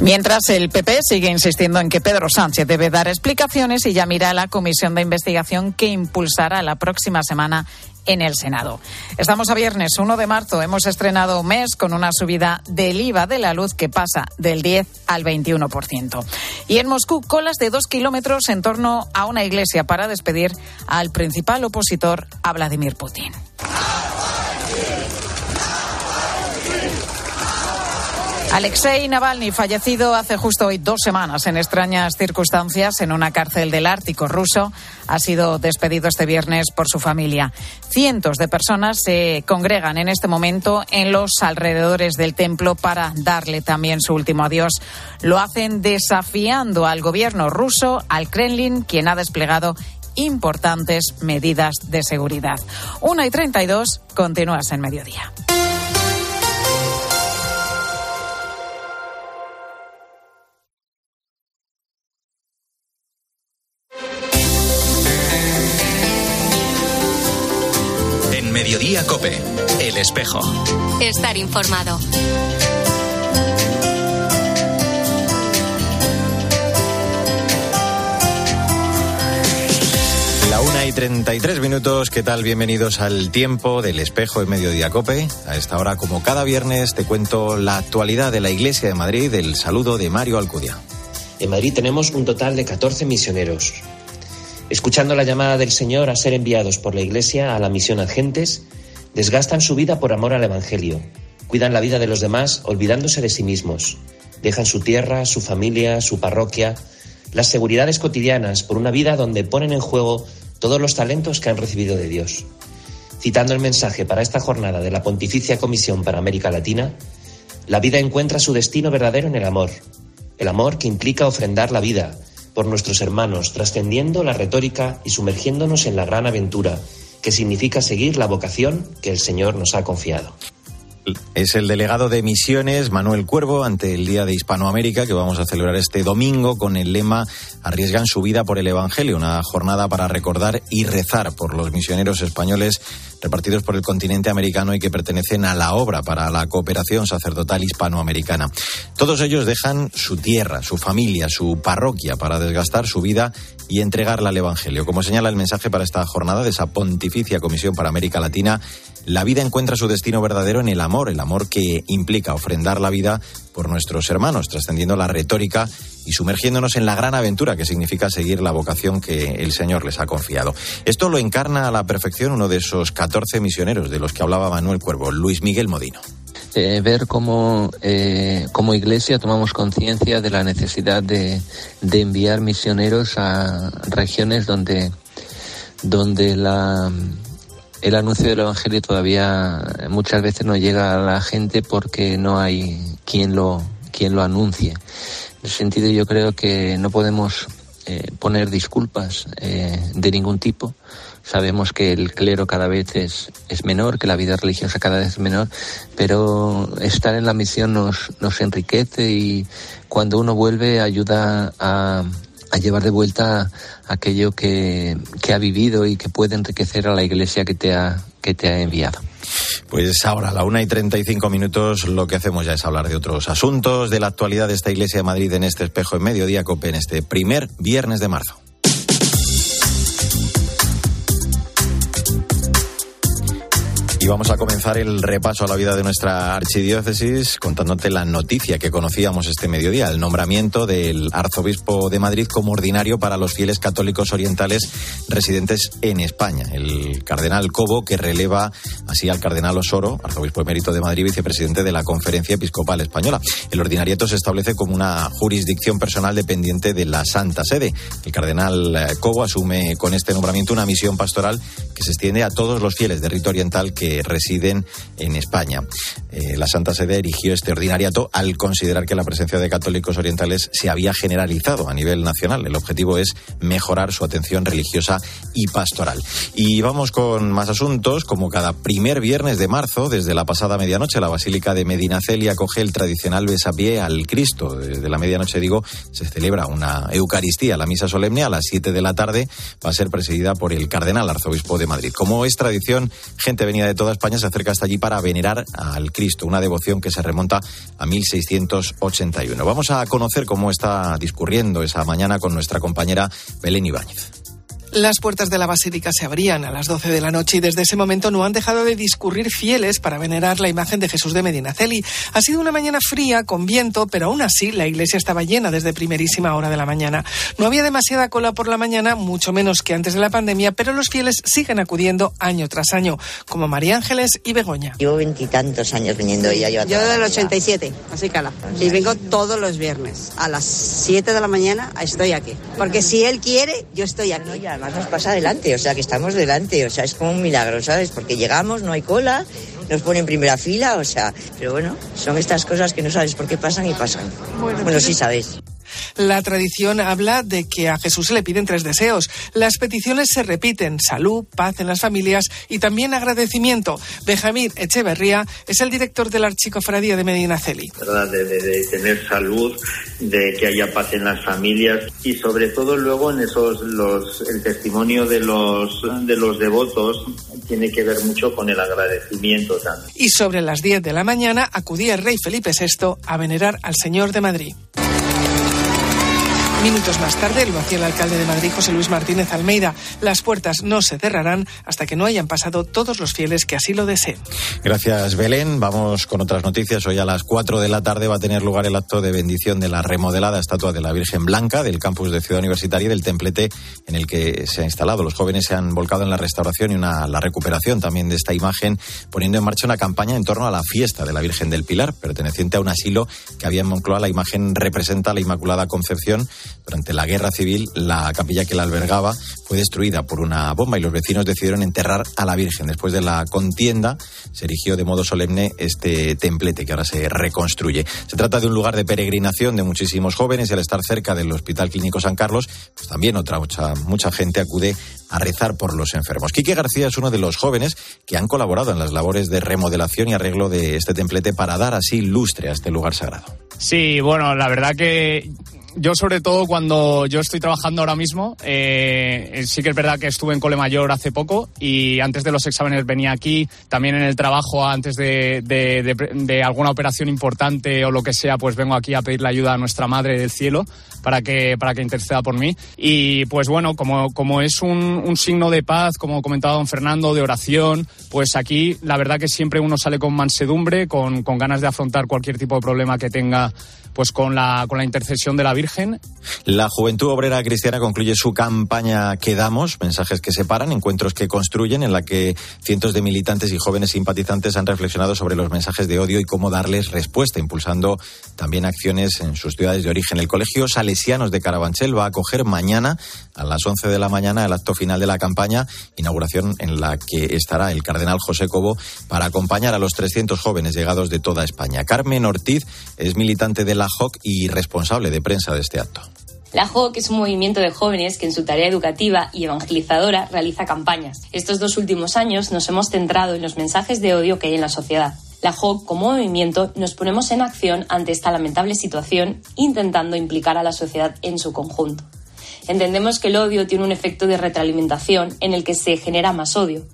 Mientras el PP sigue insistiendo en que Pedro Sánchez debe dar explicaciones y ya mira la comisión de investigación que impulsará la próxima semana en el Senado. Estamos a viernes 1 de marzo. Hemos estrenado un mes con una subida del IVA de la luz que pasa del 10 al 21%. Y en Moscú, colas de dos kilómetros en torno a una iglesia para despedir al principal opositor, a Vladimir Putin. Alexei Navalny, fallecido hace justo hoy dos semanas en extrañas circunstancias en una cárcel del Ártico ruso, ha sido despedido este viernes por su familia. Cientos de personas se congregan en este momento en los alrededores del templo para darle también su último adiós. Lo hacen desafiando al gobierno ruso, al Kremlin, quien ha desplegado importantes medidas de seguridad. Una y 32, continúas en mediodía. Espejo. Estar informado. La una y 33 minutos, ¿qué tal? Bienvenidos al tiempo del espejo en Mediodía Cope. A esta hora, como cada viernes, te cuento la actualidad de la Iglesia de Madrid, el saludo de Mario Alcudia. En Madrid tenemos un total de 14 misioneros. Escuchando la llamada del Señor a ser enviados por la Iglesia a la misión a gentes, desgastan su vida por amor al Evangelio, cuidan la vida de los demás olvidándose de sí mismos, dejan su tierra, su familia, su parroquia, las seguridades cotidianas por una vida donde ponen en juego todos los talentos que han recibido de Dios. Citando el mensaje para esta jornada de la Pontificia Comisión para América Latina, la vida encuentra su destino verdadero en el amor, el amor que implica ofrendar la vida por nuestros hermanos, trascendiendo la retórica y sumergiéndonos en la gran aventura que significa seguir la vocación que el Señor nos ha confiado. Es el delegado de Misiones, Manuel Cuervo, ante el Día de Hispanoamérica que vamos a celebrar este domingo con el lema Arriesgan su vida por el Evangelio, una jornada para recordar y rezar por los misioneros españoles repartidos por el continente americano y que pertenecen a la obra para la cooperación sacerdotal hispanoamericana. Todos ellos dejan su tierra, su familia, su parroquia para desgastar su vida y entregarla al Evangelio. Como señala el mensaje para esta jornada de esa Pontificia Comisión para América Latina, la vida encuentra su destino verdadero en el amor, el amor que implica ofrendar la vida por nuestros hermanos, trascendiendo la retórica y sumergiéndonos en la gran aventura que significa seguir la vocación que el Señor les ha confiado. Esto lo encarna a la perfección uno de esos 14 misioneros de los que hablaba Manuel Cuervo, Luis Miguel Modino. Eh, ver cómo eh, como iglesia tomamos conciencia de la necesidad de, de, enviar misioneros a regiones donde, donde la, el anuncio del Evangelio todavía muchas veces no llega a la gente porque no hay quien lo, quien lo anuncie. En ese sentido yo creo que no podemos eh, poner disculpas eh, de ningún tipo. Sabemos que el clero cada vez es, es menor, que la vida religiosa cada vez es menor, pero estar en la misión nos, nos enriquece y cuando uno vuelve ayuda a, a llevar de vuelta aquello que, que, ha vivido y que puede enriquecer a la iglesia que te ha, que te ha enviado. Pues ahora, a la una y treinta y cinco minutos, lo que hacemos ya es hablar de otros asuntos, de la actualidad de esta iglesia de Madrid en este espejo en mediodía, COPE, en este primer viernes de marzo. Y vamos a comenzar el repaso a la vida de nuestra archidiócesis contándote la noticia que conocíamos este mediodía, el nombramiento del arzobispo de Madrid como ordinario para los fieles católicos orientales residentes en España. El cardenal Cobo, que releva así al cardenal Osoro, arzobispo emérito de Madrid, vicepresidente de la Conferencia Episcopal Española. El ordinariato se establece como una jurisdicción personal dependiente de la Santa Sede. El cardenal Cobo asume con este nombramiento una misión pastoral que se extiende a todos los fieles de rito oriental que residen en España. Eh, la Santa Sede erigió este ordinariato al considerar que la presencia de católicos orientales se había generalizado a nivel nacional. El objetivo es mejorar su atención religiosa y pastoral. Y vamos con más asuntos. Como cada primer viernes de marzo, desde la pasada medianoche, la Basílica de Medinaceli acoge el tradicional besapié al Cristo. Desde la medianoche, digo, se celebra una Eucaristía, la misa solemne a las 7 de la tarde. Va a ser presidida por el cardenal arzobispo de Madrid. Como es tradición, gente venida de toda España se acerca hasta allí para venerar al Cristo, una devoción que se remonta a 1681. Vamos a conocer cómo está discurriendo esa mañana con nuestra compañera Belén Ibáñez. Las puertas de la basílica se abrían a las 12 de la noche y desde ese momento no han dejado de discurrir fieles para venerar la imagen de Jesús de Medinaceli. Ha sido una mañana fría, con viento, pero aún así la iglesia estaba llena desde primerísima hora de la mañana. No había demasiada cola por la mañana, mucho menos que antes de la pandemia, pero los fieles siguen acudiendo año tras año, como María Ángeles y Begoña. Llevo veintitantos años viniendo y ya Yo, yo del 87, así cala. Y vengo todos los viernes. A las 7 de la mañana estoy aquí. Porque si él quiere, yo estoy aquí nos pasa adelante, o sea que estamos delante, o sea, es como un milagro, ¿sabes? Porque llegamos, no hay cola, nos ponen en primera fila, o sea, pero bueno, son estas cosas que no sabes por qué pasan y pasan. Bueno, bueno sí sabes. La tradición habla de que a Jesús se le piden tres deseos. Las peticiones se repiten, salud, paz en las familias y también agradecimiento. Benjamín Echeverría es el director de la Archicofradía de Medinaceli. De, de, de, tener salud, de que haya paz en las familias y sobre todo luego en esos los, el testimonio de los de los devotos tiene que ver mucho con el agradecimiento también. Y sobre las 10 de la mañana acudía el rey Felipe VI a venerar al Señor de Madrid. Minutos más tarde lo hacía el alcalde de Madrid, José Luis Martínez Almeida. Las puertas no se cerrarán hasta que no hayan pasado todos los fieles que así lo deseen. Gracias, Belén. Vamos con otras noticias. Hoy a las 4 de la tarde va a tener lugar el acto de bendición de la remodelada estatua de la Virgen Blanca del campus de Ciudad Universitaria y del templete en el que se ha instalado. Los jóvenes se han volcado en la restauración y una, la recuperación también de esta imagen, poniendo en marcha una campaña en torno a la fiesta de la Virgen del Pilar, perteneciente a un asilo que había en Moncloa. La imagen representa la Inmaculada Concepción durante la guerra civil, la capilla que la albergaba fue destruida por una bomba y los vecinos decidieron enterrar a la Virgen. Después de la contienda, se erigió de modo solemne este templete que ahora se reconstruye. Se trata de un lugar de peregrinación de muchísimos jóvenes y al estar cerca del Hospital Clínico San Carlos, pues también otra mucha, mucha gente acude a rezar por los enfermos. Quique García es uno de los jóvenes que han colaborado en las labores de remodelación y arreglo de este templete para dar así lustre a este lugar sagrado. Sí, bueno, la verdad que yo sobre todo cuando yo estoy trabajando ahora mismo, eh, sí que es verdad que estuve en Cole Mayor hace poco y antes de los exámenes venía aquí, también en el trabajo antes de, de, alguna operación importante o lo que sea, pues vengo aquí a pedirle ayuda a nuestra Madre del Cielo para que, para que interceda por mí. Y pues bueno, como, como es un, un signo de paz, como comentaba don Fernando, de oración, pues aquí la verdad que siempre uno sale con mansedumbre, con, con ganas de afrontar cualquier tipo de problema que tenga pues con la, con la intercesión de la Virgen. La Juventud Obrera Cristiana concluye su campaña Quedamos, mensajes que separan, encuentros que construyen, en la que cientos de militantes y jóvenes simpatizantes han reflexionado sobre los mensajes de odio y cómo darles respuesta, impulsando también acciones en sus ciudades de origen. El Colegio Salesianos de Carabanchel va a acoger mañana a las 11 de la mañana el acto final de la campaña, inauguración en la que estará el cardenal José Cobo para acompañar a los 300 jóvenes llegados de toda España. Carmen Ortiz es militante de la JOC y responsable de prensa de este acto. La JOC es un movimiento de jóvenes que en su tarea educativa y evangelizadora realiza campañas. Estos dos últimos años nos hemos centrado en los mensajes de odio que hay en la sociedad. La JOC, como movimiento, nos ponemos en acción ante esta lamentable situación, intentando implicar a la sociedad en su conjunto. Entendemos que el odio tiene un efecto de retroalimentación en el que se genera más odio.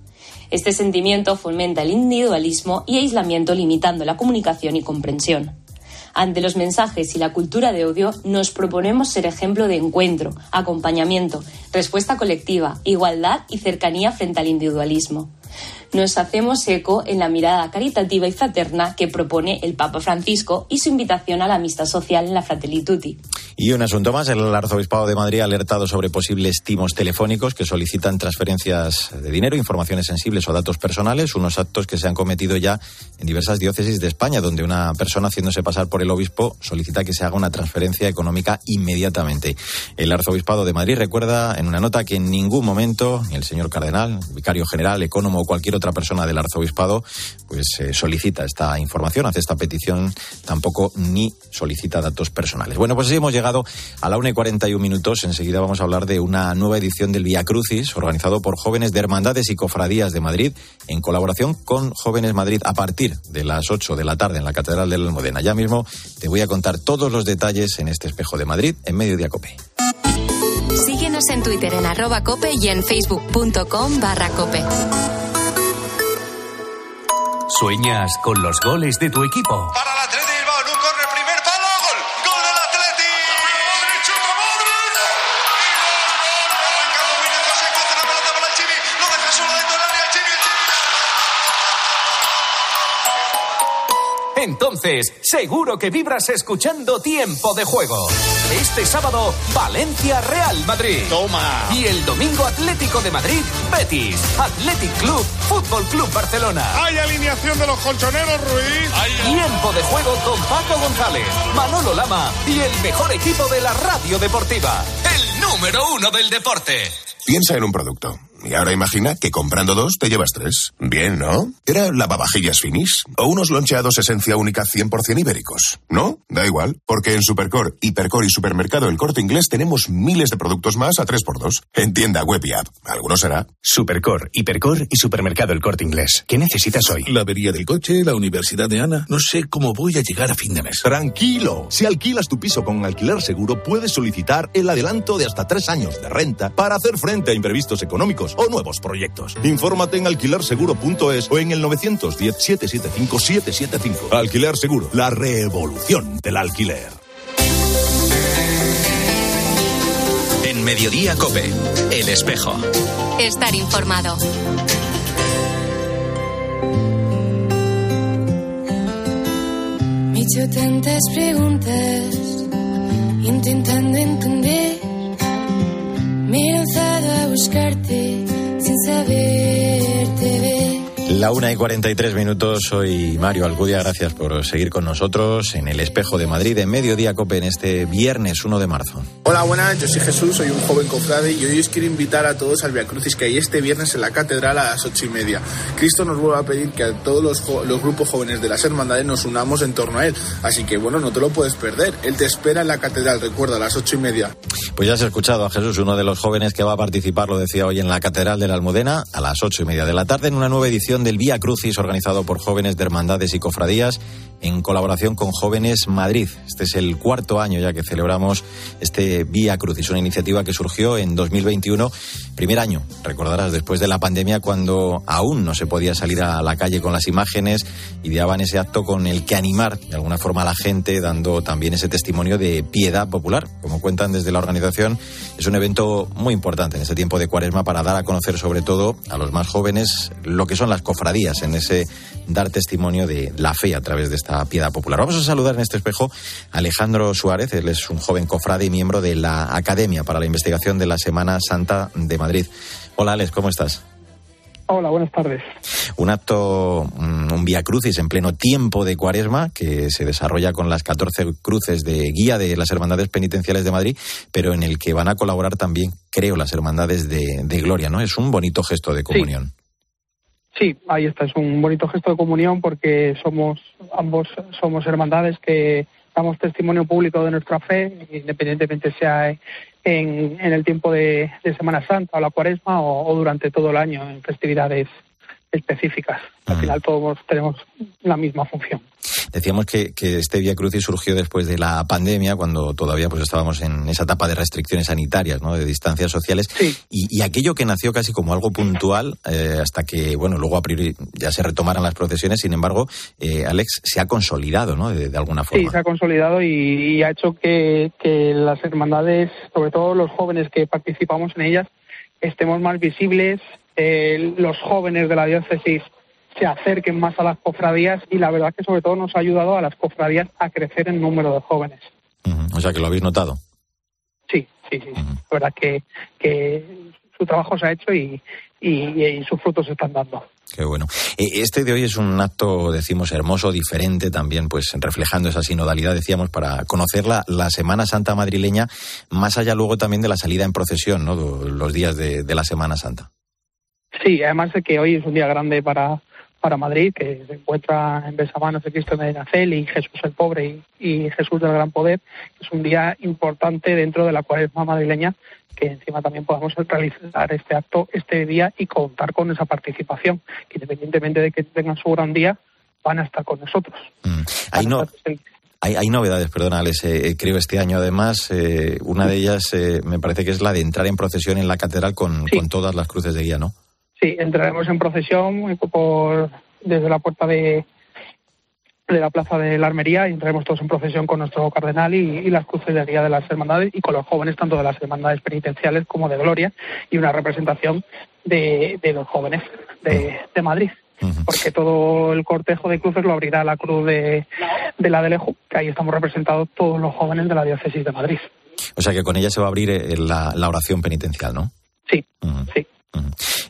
Este sentimiento fomenta el individualismo y aislamiento, limitando la comunicación y comprensión. Ante los mensajes y la cultura de odio, nos proponemos ser ejemplo de encuentro, acompañamiento, respuesta colectiva, igualdad y cercanía frente al individualismo nos hacemos eco en la mirada caritativa y fraterna que propone el Papa Francisco y su invitación a la amistad social en la Fratelli Tutti. Y un asunto más, el Arzobispado de Madrid ha alertado sobre posibles timos telefónicos que solicitan transferencias de dinero, informaciones sensibles o datos personales, unos actos que se han cometido ya en diversas diócesis de España, donde una persona haciéndose pasar por el obispo solicita que se haga una transferencia económica inmediatamente. El Arzobispado de Madrid recuerda en una nota que en ningún momento ni el señor cardenal, vicario general, ecónomo o cualquier otra persona del arzobispado pues eh, solicita esta información, hace esta petición, tampoco ni solicita datos personales. Bueno, pues así hemos llegado a la 1 y 41 minutos. Enseguida vamos a hablar de una nueva edición del Vía Crucis, organizado por jóvenes de hermandades y cofradías de Madrid, en colaboración con Jóvenes Madrid, a partir de las 8 de la tarde en la Catedral de la Almudena. Ya mismo te voy a contar todos los detalles en este espejo de Madrid, en Mediodía Cope. Síguenos en Twitter en arroba y en facebook.com barra cope. ¿Sueñas con los goles de tu equipo? Para el Atleti Bilbao, un corner, primer palo, gol. Gol del Atleti. Modric, chuta Modric. Arrancando William José, coge la pelota para el Chivi. Lo deja solo dentro del área, el Chivi, el Chivi. Entonces, seguro que vibras escuchando Tiempo de Juego. Este sábado, Valencia Real Madrid. Toma. Y el domingo Atlético de Madrid, Betis. Athletic Club, Fútbol Club Barcelona. Hay alineación de los colchoneros, Ruiz. Tiempo de Juego con Paco González, Manolo Lama y el mejor equipo de la radio deportiva. El número uno del deporte. Piensa en un producto. Y ahora imagina que comprando dos te llevas tres. Bien, ¿no? ¿Era lavavajillas finis? ¿O unos loncheados esencia única 100% ibéricos? ¿No? Da igual, porque en Supercore, Hipercore y Supermercado El Corte Inglés tenemos miles de productos más a 3x2. En tienda web y app. Alguno será. Supercore, Hipercore y Supermercado El Corte Inglés. ¿Qué necesitas hoy? La avería del coche, la universidad de Ana. No sé cómo voy a llegar a fin de mes. Tranquilo. Si alquilas tu piso con alquiler seguro, puedes solicitar el adelanto de hasta tres años de renta para hacer frente a imprevistos económicos o nuevos proyectos. Infórmate en alquilerseguro.es o en el 910-775-775. Alquiler Seguro, la revolución del alquiler. En Mediodía Cope, El Espejo. Estar informado. Me he hecho tantas preguntas, intentando entender. Me he lanzado a buscarte sin saberte ver. La una y 43 minutos, soy Mario Alcudia, gracias por seguir con nosotros en el Espejo de Madrid en Mediodía Cope en este viernes 1 de marzo. Hola, buenas, yo soy Jesús, soy un joven cofrade y hoy os quiero invitar a todos al Via Crucis que hay este viernes en la catedral a las ocho y media. Cristo nos vuelve a pedir que a todos los, los grupos jóvenes de las hermandades nos unamos en torno a él, así que bueno, no te lo puedes perder. Él te espera en la catedral, recuerda, a las ocho y media. Pues ya has escuchado a Jesús, uno de los jóvenes que va a participar, lo decía hoy en la catedral de la Almudena, a las ocho y media de la tarde en una nueva edición del Vía Crucis organizado por jóvenes de hermandades y cofradías en colaboración con Jóvenes Madrid. Este es el cuarto año ya que celebramos este Vía Crucis, una iniciativa que surgió en 2021, primer año, recordarás, después de la pandemia cuando aún no se podía salir a la calle con las imágenes, ideaban ese acto con el que animar de alguna forma a la gente, dando también ese testimonio de piedad popular. Como cuentan desde la organización, es un evento muy importante en ese tiempo de cuaresma para dar a conocer sobre todo a los más jóvenes lo que son las cofradías, en ese dar testimonio de la fe a través de esta piedad popular. Vamos a saludar en este espejo a Alejandro Suárez, él es un joven cofrade y miembro de la Academia para la Investigación de la Semana Santa de Madrid. Hola Alex, ¿cómo estás? Hola, buenas tardes. Un acto, mm, un vía crucis en pleno tiempo de cuaresma que se desarrolla con las 14 cruces de guía de las hermandades penitenciales de Madrid, pero en el que van a colaborar también, creo, las hermandades de, de Gloria, ¿no? Es un bonito gesto de comunión. Sí, ahí está, es un bonito gesto de comunión porque somos, ambos somos hermandades que damos testimonio público de nuestra fe, independientemente sea en, en el tiempo de, de, Semana Santa o la Cuaresma o, o, durante todo el año en festividades específicas. Al Mm. final todos tenemos la misma función. Decíamos que, que este Via Crucis surgió después de la pandemia, cuando todavía pues estábamos en esa etapa de restricciones sanitarias, ¿no? de distancias sociales, y, y, aquello que nació casi como algo puntual, eh, hasta que, bueno, luego a priori ya se retomaran las procesiones, sin embargo, eh, Alex, se ha consolidado, ¿no? De, de alguna forma. Sí, se ha consolidado y, y ha hecho que, que las hermandades, sobre todo los jóvenes que participamos en ellas, estemos más visibles, eh, los jóvenes de la diócesis se acerquen más a las cofradías y la verdad que sobre todo nos ha ayudado a las cofradías a crecer en número de jóvenes. Uh -huh. O sea que lo habéis notado. Sí, sí, sí. Uh -huh. La verdad que, que su trabajo se ha hecho y, y, y sus frutos se están dando. Qué bueno. Este de hoy es un acto, decimos, hermoso, diferente también, pues reflejando esa sinodalidad, decíamos, para conocer la, la Semana Santa madrileña, más allá luego también de la salida en procesión, ¿no? Los días de, de la Semana Santa. Sí, además de que hoy es un día grande para, para Madrid, que se encuentra en besamanos de Cristo de Medinacel y Jesús el Pobre y, y, Jesús del Gran Poder. Es un día importante dentro de la cuaresma madrileña, que encima también podamos realizar este acto este día y contar con esa participación, que independientemente de que tengan su gran día, van a estar con nosotros. Mm. Ahí no. Hay, hay, novedades, perdona, Alex, eh, creo este año además. Eh, una de ellas eh, me parece que es la de entrar en procesión en la catedral con, sí. con todas las cruces de guía, ¿no? Sí, entraremos en procesión por, desde la puerta de, de la plaza de la Armería y entraremos todos en procesión con nuestro cardenal y, y, las cruces de guía de las hermandades y con los jóvenes tanto de las hermandades penitenciales como de Gloria y una representación de, de los jóvenes de, de Madrid. Uh -huh. Porque todo el cortejo de cruces lo abrirá la cruz de, de la de Lejo, que ahí estamos representados todos los jóvenes de la diócesis de Madrid. O sea que con ella se va a abrir eh, la, la oración penitencial, ¿no? Sí, uh -huh. sí.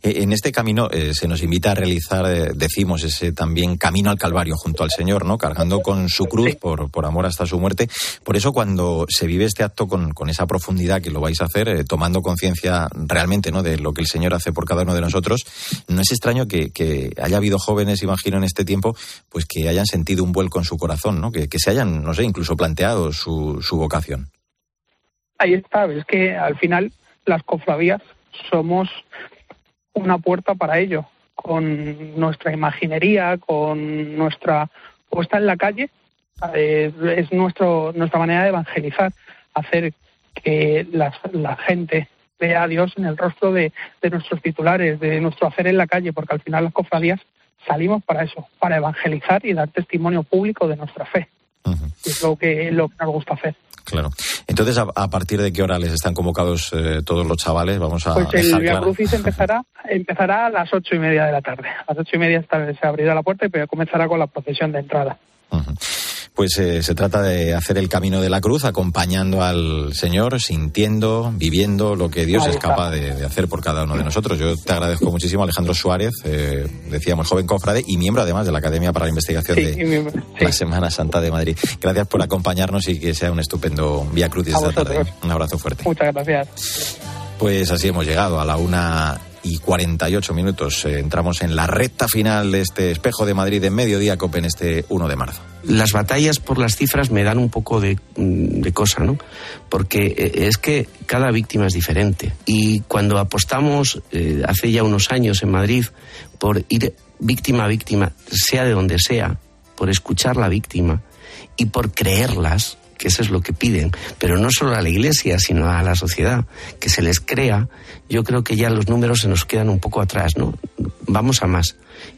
En este camino eh, se nos invita a realizar, eh, decimos, ese también camino al Calvario junto al Señor, ¿no? Cargando con su cruz por, por amor hasta su muerte. Por eso cuando se vive este acto con, con esa profundidad que lo vais a hacer, eh, tomando conciencia realmente, ¿no? De lo que el Señor hace por cada uno de nosotros, no es extraño que, que, haya habido jóvenes, imagino, en este tiempo, pues que hayan sentido un vuelco en su corazón, ¿no? Que, que se hayan, no sé, incluso planteado su, su vocación. Ahí está, es que al final las cofradías somos una puerta para ello, con nuestra imaginería, con nuestra puesta en la calle, eh, es nuestro, nuestra manera de evangelizar, hacer que la, la gente vea a Dios en el rostro de, de, nuestros titulares, de nuestro hacer en la calle, porque al final las cofradías salimos para eso, para evangelizar y dar testimonio público de nuestra fe. Uh -huh. Es lo que, lo que nos gusta hacer. Claro. Entonces, ¿a, a partir de qué hora les están convocados eh, todos los chavales? Vamos a. Pues el Via claro. Crucis empezará, empezará a las ocho y media de la tarde. A las ocho y media se abrirá la puerta y comenzará con la procesión de entrada. Uh -huh. Pues eh, se trata de hacer el camino de la cruz, acompañando al Señor, sintiendo, viviendo lo que Dios es capaz de, hacer por cada uno de nosotros. Yo te agradezco muchísimo, Alejandro Suárez, eh, decíamos joven cofrade y miembro además de la Academia para la Investigación de la Semana Santa de Madrid. Gracias por acompañarnos y que sea un estupendo Vía Crucis esta tarde. Un abrazo fuerte. Muchas gracias. Pues así hemos llegado a la una y 48 minutos. Eh, entramos en la recta final de este espejo de Madrid en mediodía COPE en este 1 de marzo. Las batallas por las cifras me dan un poco de, mm, de cosa, ¿no? Porque eh, es que cada víctima es diferente. Y cuando apostamos eh, hace ya unos años en Madrid por ir víctima a víctima, sea de donde sea, por escuchar la víctima y por creerlas, que eso es lo que piden, pero no solo a la Iglesia, sino a la sociedad, que se les crea, yo creo que ya los números se nos quedan un poco atrás, ¿no? Vamos a más.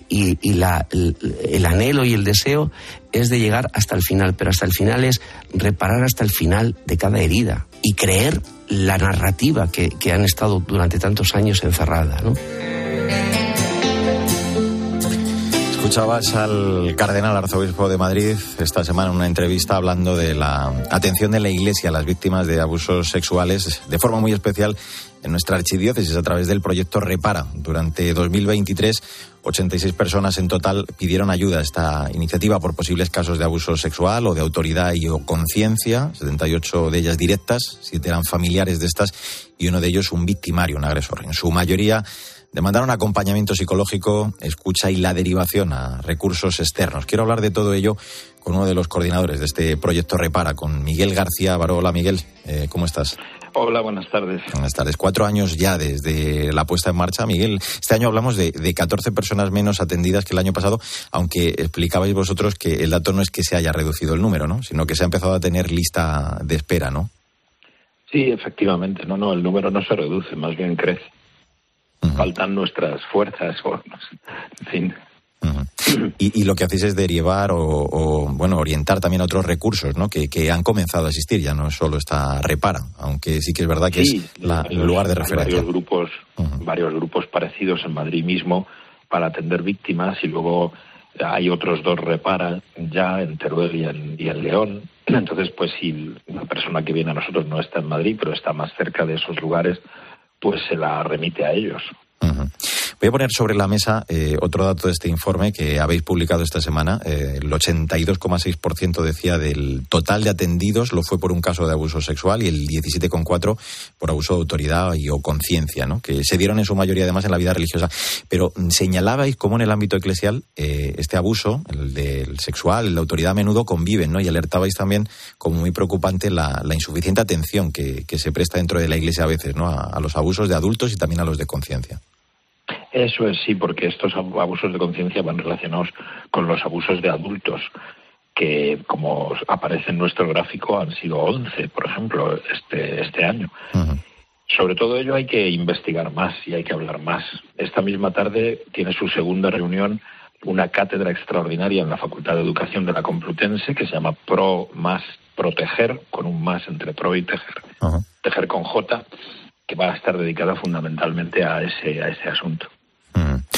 Y, el, anhelo y el deseo es de llegar hasta el final, pero hasta el final es reparar hasta el final de cada herida y creer la narrativa que, que han estado durante tantos años encerrada, ¿no? Escuchabas al cardenal arzobispo de Madrid esta semana en una entrevista hablando de la atención de la Iglesia a las víctimas de abusos sexuales, de forma muy especial en nuestra archidiócesis a través del proyecto Repara. Durante 2023, 86 personas en total pidieron ayuda a esta iniciativa por posibles casos de abuso sexual o de autoridad y o conciencia, 78 de ellas directas, 7 eran familiares de estas y uno de ellos un victimario, un agresor. En su mayoría demandaron acompañamiento psicológico, escucha y la derivación a recursos externos. Quiero hablar de todo ello con uno de los coordinadores de este proyecto Repara, con Miguel García Baró. Hola Miguel, eh, ¿cómo estás? Hola, buenas tardes. Buenas tardes. Cuatro años ya desde la puesta en marcha. Miguel, este año hablamos de, de 14 personas menos atendidas que el año pasado, aunque explicabais vosotros que el dato no es que se haya reducido el número, ¿no? Sino que se ha empezado a tener lista de espera, ¿no? Sí, efectivamente. No, no, el número no se reduce, más bien crece faltan nuestras fuerzas, o, en fin. y, lo que hacéis es derivar o, bueno orientar también a otros recursos ¿no? que, han comenzado a existir ya no solo está repara aunque sí que es verdad que es el lugar de referencia. varios grupos varios grupos parecidos en Madrid mismo para atender víctimas y luego hay otros dos repara ya en Teruel y en, y en León. Entonces pues si una persona que viene a nosotros no está en Madrid pero está más cerca de esos lugares pues se la remite a ellos. Voy a poner sobre la mesa eh, otro dato de este informe que habéis publicado esta semana. Eh, el 82,6% decía del total de atendidos lo fue por un caso de abuso sexual y el 17,4% por abuso de autoridad y o conciencia, ¿no? que se dieron en su mayoría además en la vida religiosa. Pero mm, señalabais cómo en el ámbito eclesial eh, este abuso, el del sexual, el de autoridad a menudo conviven, ¿no? y alertabais también como muy preocupante la, insuficiente atención que, se presta dentro de la iglesia a veces ¿no? a los abusos de adultos y también a los de conciencia. Eso es sí, porque estos abusos de conciencia van relacionados con los abusos de adultos, que como aparece en nuestro gráfico han sido 11, por ejemplo, este, este año. Sobre todo ello hay que investigar más y hay que hablar más. Esta misma tarde tiene su segunda reunión una cátedra extraordinaria en la Facultad de Educación de la Complutense que se llama Pro más Proteger, con un más entre pro y tejer, tejer con J, que va a estar dedicada fundamentalmente a ese, a ese asunto.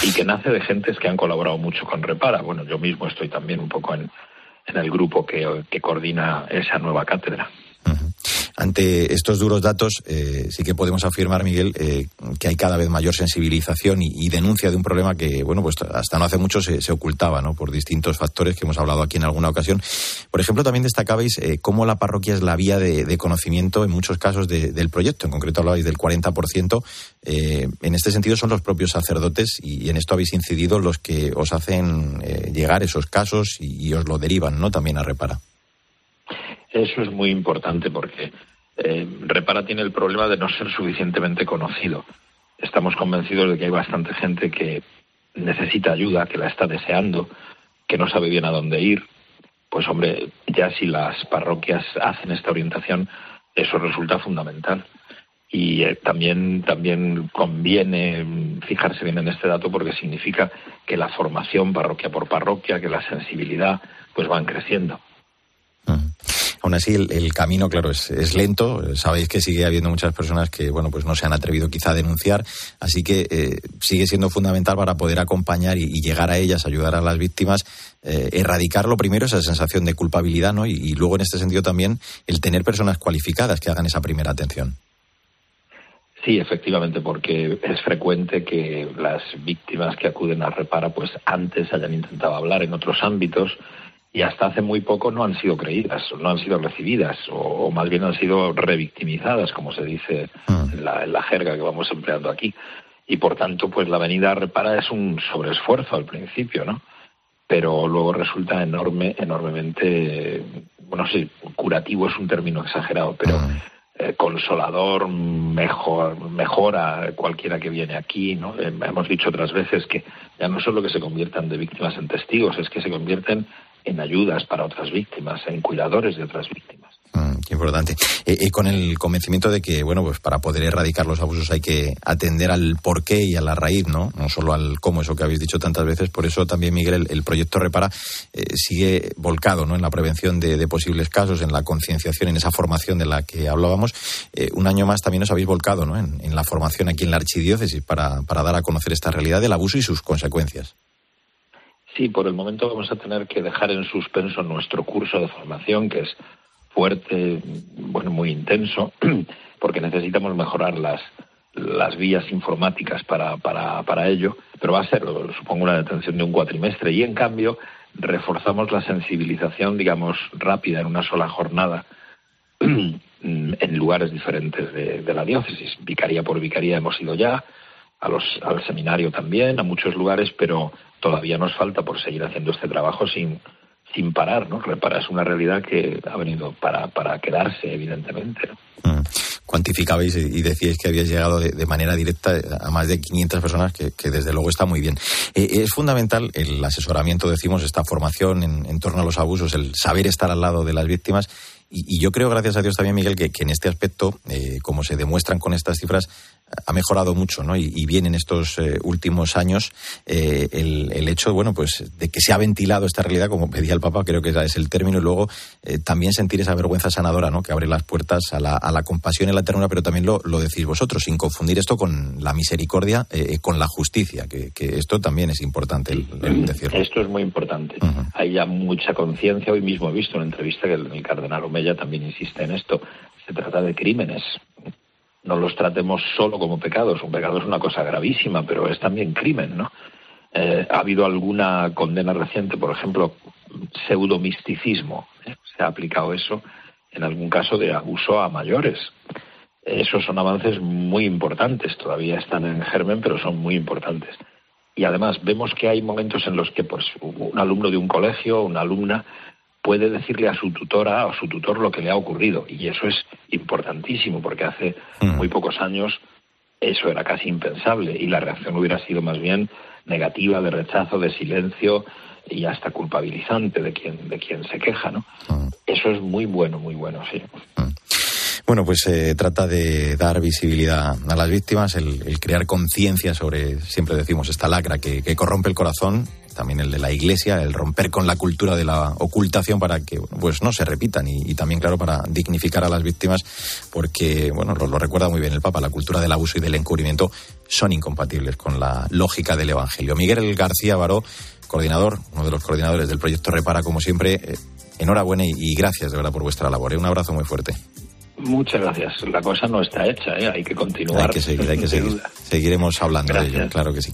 Y que nace de gentes que han colaborado mucho con Repara. Bueno, yo mismo estoy también un poco en, el grupo que coordina esa nueva cátedra. Ante estos duros datos, eh, sí que podemos afirmar, Miguel, eh, que hay cada vez mayor sensibilización y, denuncia de un problema que, bueno, pues hasta no hace mucho se, ocultaba, ¿no? Por distintos factores que hemos hablado aquí en alguna ocasión. Por ejemplo, también destacabais eh, cómo la parroquia es la vía de, conocimiento en muchos casos del proyecto. En concreto hablabais del 40%. en este sentido son los propios sacerdotes y, en esto habéis incidido los que os hacen llegar esos casos y, y os lo derivan, ¿no? También a repara. Eso es muy importante porque eh, Repara tiene el problema de no ser suficientemente conocido. Estamos convencidos de que hay bastante gente que necesita ayuda, que la está deseando, que no sabe bien a dónde ir. Pues hombre, ya si las parroquias hacen esta orientación, eso resulta fundamental. Y eh, también, también conviene fijarse bien en este dato porque significa que la formación parroquia por parroquia, que la sensibilidad, pues van creciendo. Aún así, el, camino, claro, es, lento. Sabéis que sigue habiendo muchas personas que, bueno, pues no se han atrevido quizá a denunciar. Así que eh, sigue siendo fundamental para poder acompañar y, llegar a ellas, ayudar a las víctimas, eh, erradicar lo primero esa sensación de culpabilidad, ¿no? y luego, en este sentido, también el tener personas cualificadas que hagan esa primera atención. Sí, efectivamente, porque es frecuente que las víctimas que acuden a Repara, pues antes hayan intentado hablar en otros ámbitos y hasta hace muy poco no han sido creídas, no han sido recibidas, o, más bien han sido revictimizadas, como se dice mm. en, la, en la jerga que vamos empleando aquí. Y por tanto, pues la venida a Repara es un sobreesfuerzo al principio, ¿no? Pero luego resulta enorme, enormemente, bueno, sí, curativo es un término exagerado, pero mm. Eh, consolador, mejor, mejora cualquiera que viene aquí. ¿no? Eh, hemos dicho otras veces que ya no solo que se conviertan de víctimas en testigos, es que se convierten en ayudas para otras víctimas, en cuidadores de otras víctimas. Mm, importante. Y, con el convencimiento de que, bueno, pues para poder erradicar los abusos hay que atender al porqué y a la raíz, ¿no? No solo al cómo, eso que habéis dicho tantas veces. Por eso también, Miguel, el, proyecto Repara eh, sigue volcado, ¿no? En la prevención de, posibles casos, en la concienciación, en esa formación de la que hablábamos. Eh, un año más también os habéis volcado, ¿no? En, en, la formación aquí en la archidiócesis para, para dar a conocer esta realidad del abuso y sus consecuencias. Sí, por el momento vamos a tener que dejar en suspenso nuestro curso de formación, que es fuerte, bueno, muy intenso, porque necesitamos mejorar las, las vías informáticas para, para, para ello, pero va a ser, supongo, una detención de un cuatrimestre. Y en cambio, reforzamos la sensibilización, digamos, rápida en una sola jornada en lugares diferentes de, de, la diócesis. Vicaría por vicaría hemos ido ya, a los, al seminario también, a muchos lugares, pero todavía nos falta por seguir haciendo este trabajo sin, sin parar, ¿no? Repara, es una realidad que ha venido para, para quedarse, evidentemente. Mm. Cuantificabais y decíais que habíais llegado de, manera directa a más de 500 personas, que, desde luego está muy bien. Eh, es fundamental el asesoramiento, decimos, esta formación en, en, torno a los abusos, el saber estar al lado de las víctimas. Y, yo creo, gracias a Dios también, Miguel, que, en este aspecto, eh, como se demuestran con estas cifras, ha mejorado mucho, ¿no? Y, bien en estos eh, últimos años eh, el, hecho, bueno, pues de que se ha ventilado esta realidad, como pedía el Papa, creo que es el término, y luego eh, también sentir esa vergüenza sanadora, ¿no? Que abre las puertas a la, a la compasión y la ternura, pero también lo, lo, decís vosotros, sin confundir esto con la misericordia, con la justicia, que, esto también es importante el, decirlo. Esto es muy importante. Hay ya mucha conciencia. Hoy mismo he visto una entrevista que el cardenal Omeya también insiste en esto. Se trata de crímenes no los tratemos solo como pecados. Un pecado es una cosa gravísima, pero es también crimen, ¿no? Eh, ha habido alguna condena reciente, por ejemplo, pseudomisticismo. ¿eh? Se ha aplicado eso en algún caso de abuso a mayores. Esos son avances muy importantes, todavía están en germen, pero son muy importantes. Y además vemos que hay momentos en los que pues, un alumno de un colegio, una alumna, puede decirle a su tutora o a su tutor lo que le ha ocurrido. Y eso es importantísimo, porque hace mm. muy pocos años eso era casi impensable y la reacción hubiera sido más bien negativa, de rechazo, de silencio y hasta culpabilizante de quien, de quien se queja, ¿no? Mm. Eso es muy bueno, muy bueno, sí. Mm. Bueno, pues se eh, trata de dar visibilidad a las víctimas, el, crear conciencia sobre, siempre decimos, esta lacra que, corrompe el corazón, también el de la iglesia, el romper con la cultura de la ocultación para que pues no se repitan y, también, claro, para dignificar a las víctimas, porque, bueno, lo, lo, recuerda muy bien el Papa, la cultura del abuso y del encubrimiento son incompatibles con la lógica del Evangelio. Miguel García Baró, coordinador, uno de los coordinadores del proyecto Repara, como siempre, eh, enhorabuena y, gracias de verdad por vuestra labor. ¿eh? Un abrazo muy fuerte. Muchas gracias. La cosa no está hecha, ¿eh? hay que continuar. Hay que seguir, hay que seguir. Seguiremos hablando de ello, claro que sí.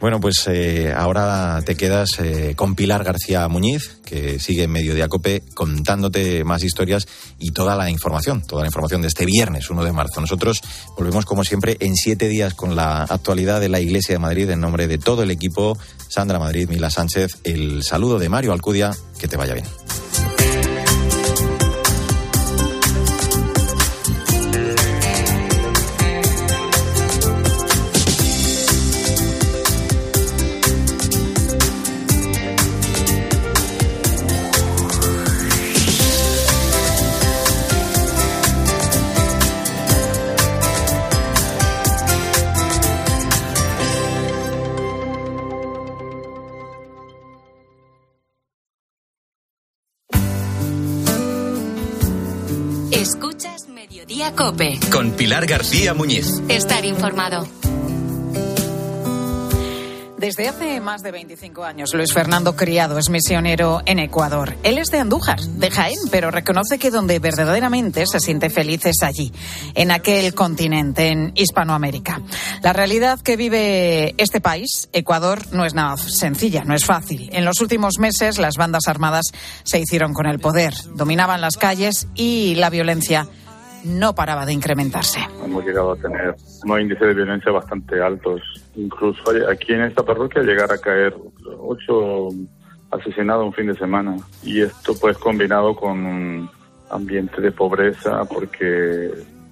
Bueno, pues eh, ahora te quedas eh, con Pilar García Muñiz, que sigue en medio de Acope, contándote más historias y toda la información, toda la información de este viernes 1 de marzo. Nosotros volvemos, como siempre, en siete días con la actualidad de la Iglesia de Madrid en nombre de todo el equipo. Sandra Madrid, Mila Sánchez, el saludo de Mario Alcudia, que te vaya bien. Cope. Con Pilar García Muñiz. Estar informado. Desde hace más de 25 años, Luis Fernando Criado es misionero en Ecuador. Él es de Andújar, de Jaén, pero reconoce que donde verdaderamente se siente feliz es allí, en aquel continente, en Hispanoamérica. La realidad que vive este país, Ecuador, no es nada sencilla, no es fácil. En los últimos meses, las bandas armadas se hicieron con el poder, dominaban las calles y la violencia no paraba de incrementarse. Hemos llegado a tener unos índices de violencia bastante altos. Incluso aquí en esta parroquia llegar a caer ocho asesinados un fin de semana. Y esto pues combinado con un ambiente de pobreza porque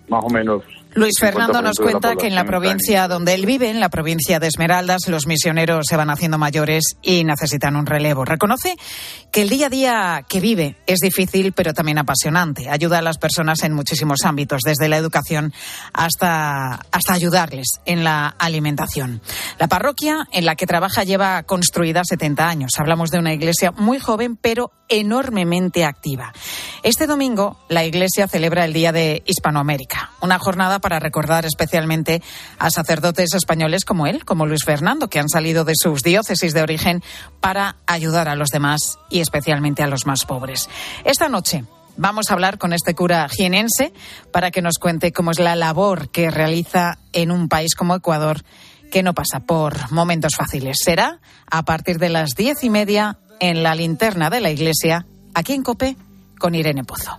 más o menos Luis Fernando nos cuenta que en la provincia donde él vive, en la provincia de Esmeraldas, los misioneros se van haciendo mayores y necesitan un relevo. Reconoce que el día a día que vive es difícil, pero también apasionante. Ayuda a las personas en muchísimos ámbitos, desde la educación hasta, hasta ayudarles en la alimentación. La parroquia en la que trabaja lleva construida 70 años. Hablamos de una iglesia muy joven, pero enormemente activa. Este domingo, la iglesia celebra el Día de Hispanoamérica, una jornada para recordar especialmente a sacerdotes españoles como él, como Luis Fernando, que han salido de sus diócesis de origen para ayudar a los demás y especialmente a los más pobres. Esta noche vamos a hablar con este cura jienense para que nos cuente cómo es la labor que realiza en un país como Ecuador que no pasa por momentos fáciles. Será a partir de las diez y media en la linterna de la iglesia, aquí en Cope, con Irene Pozo.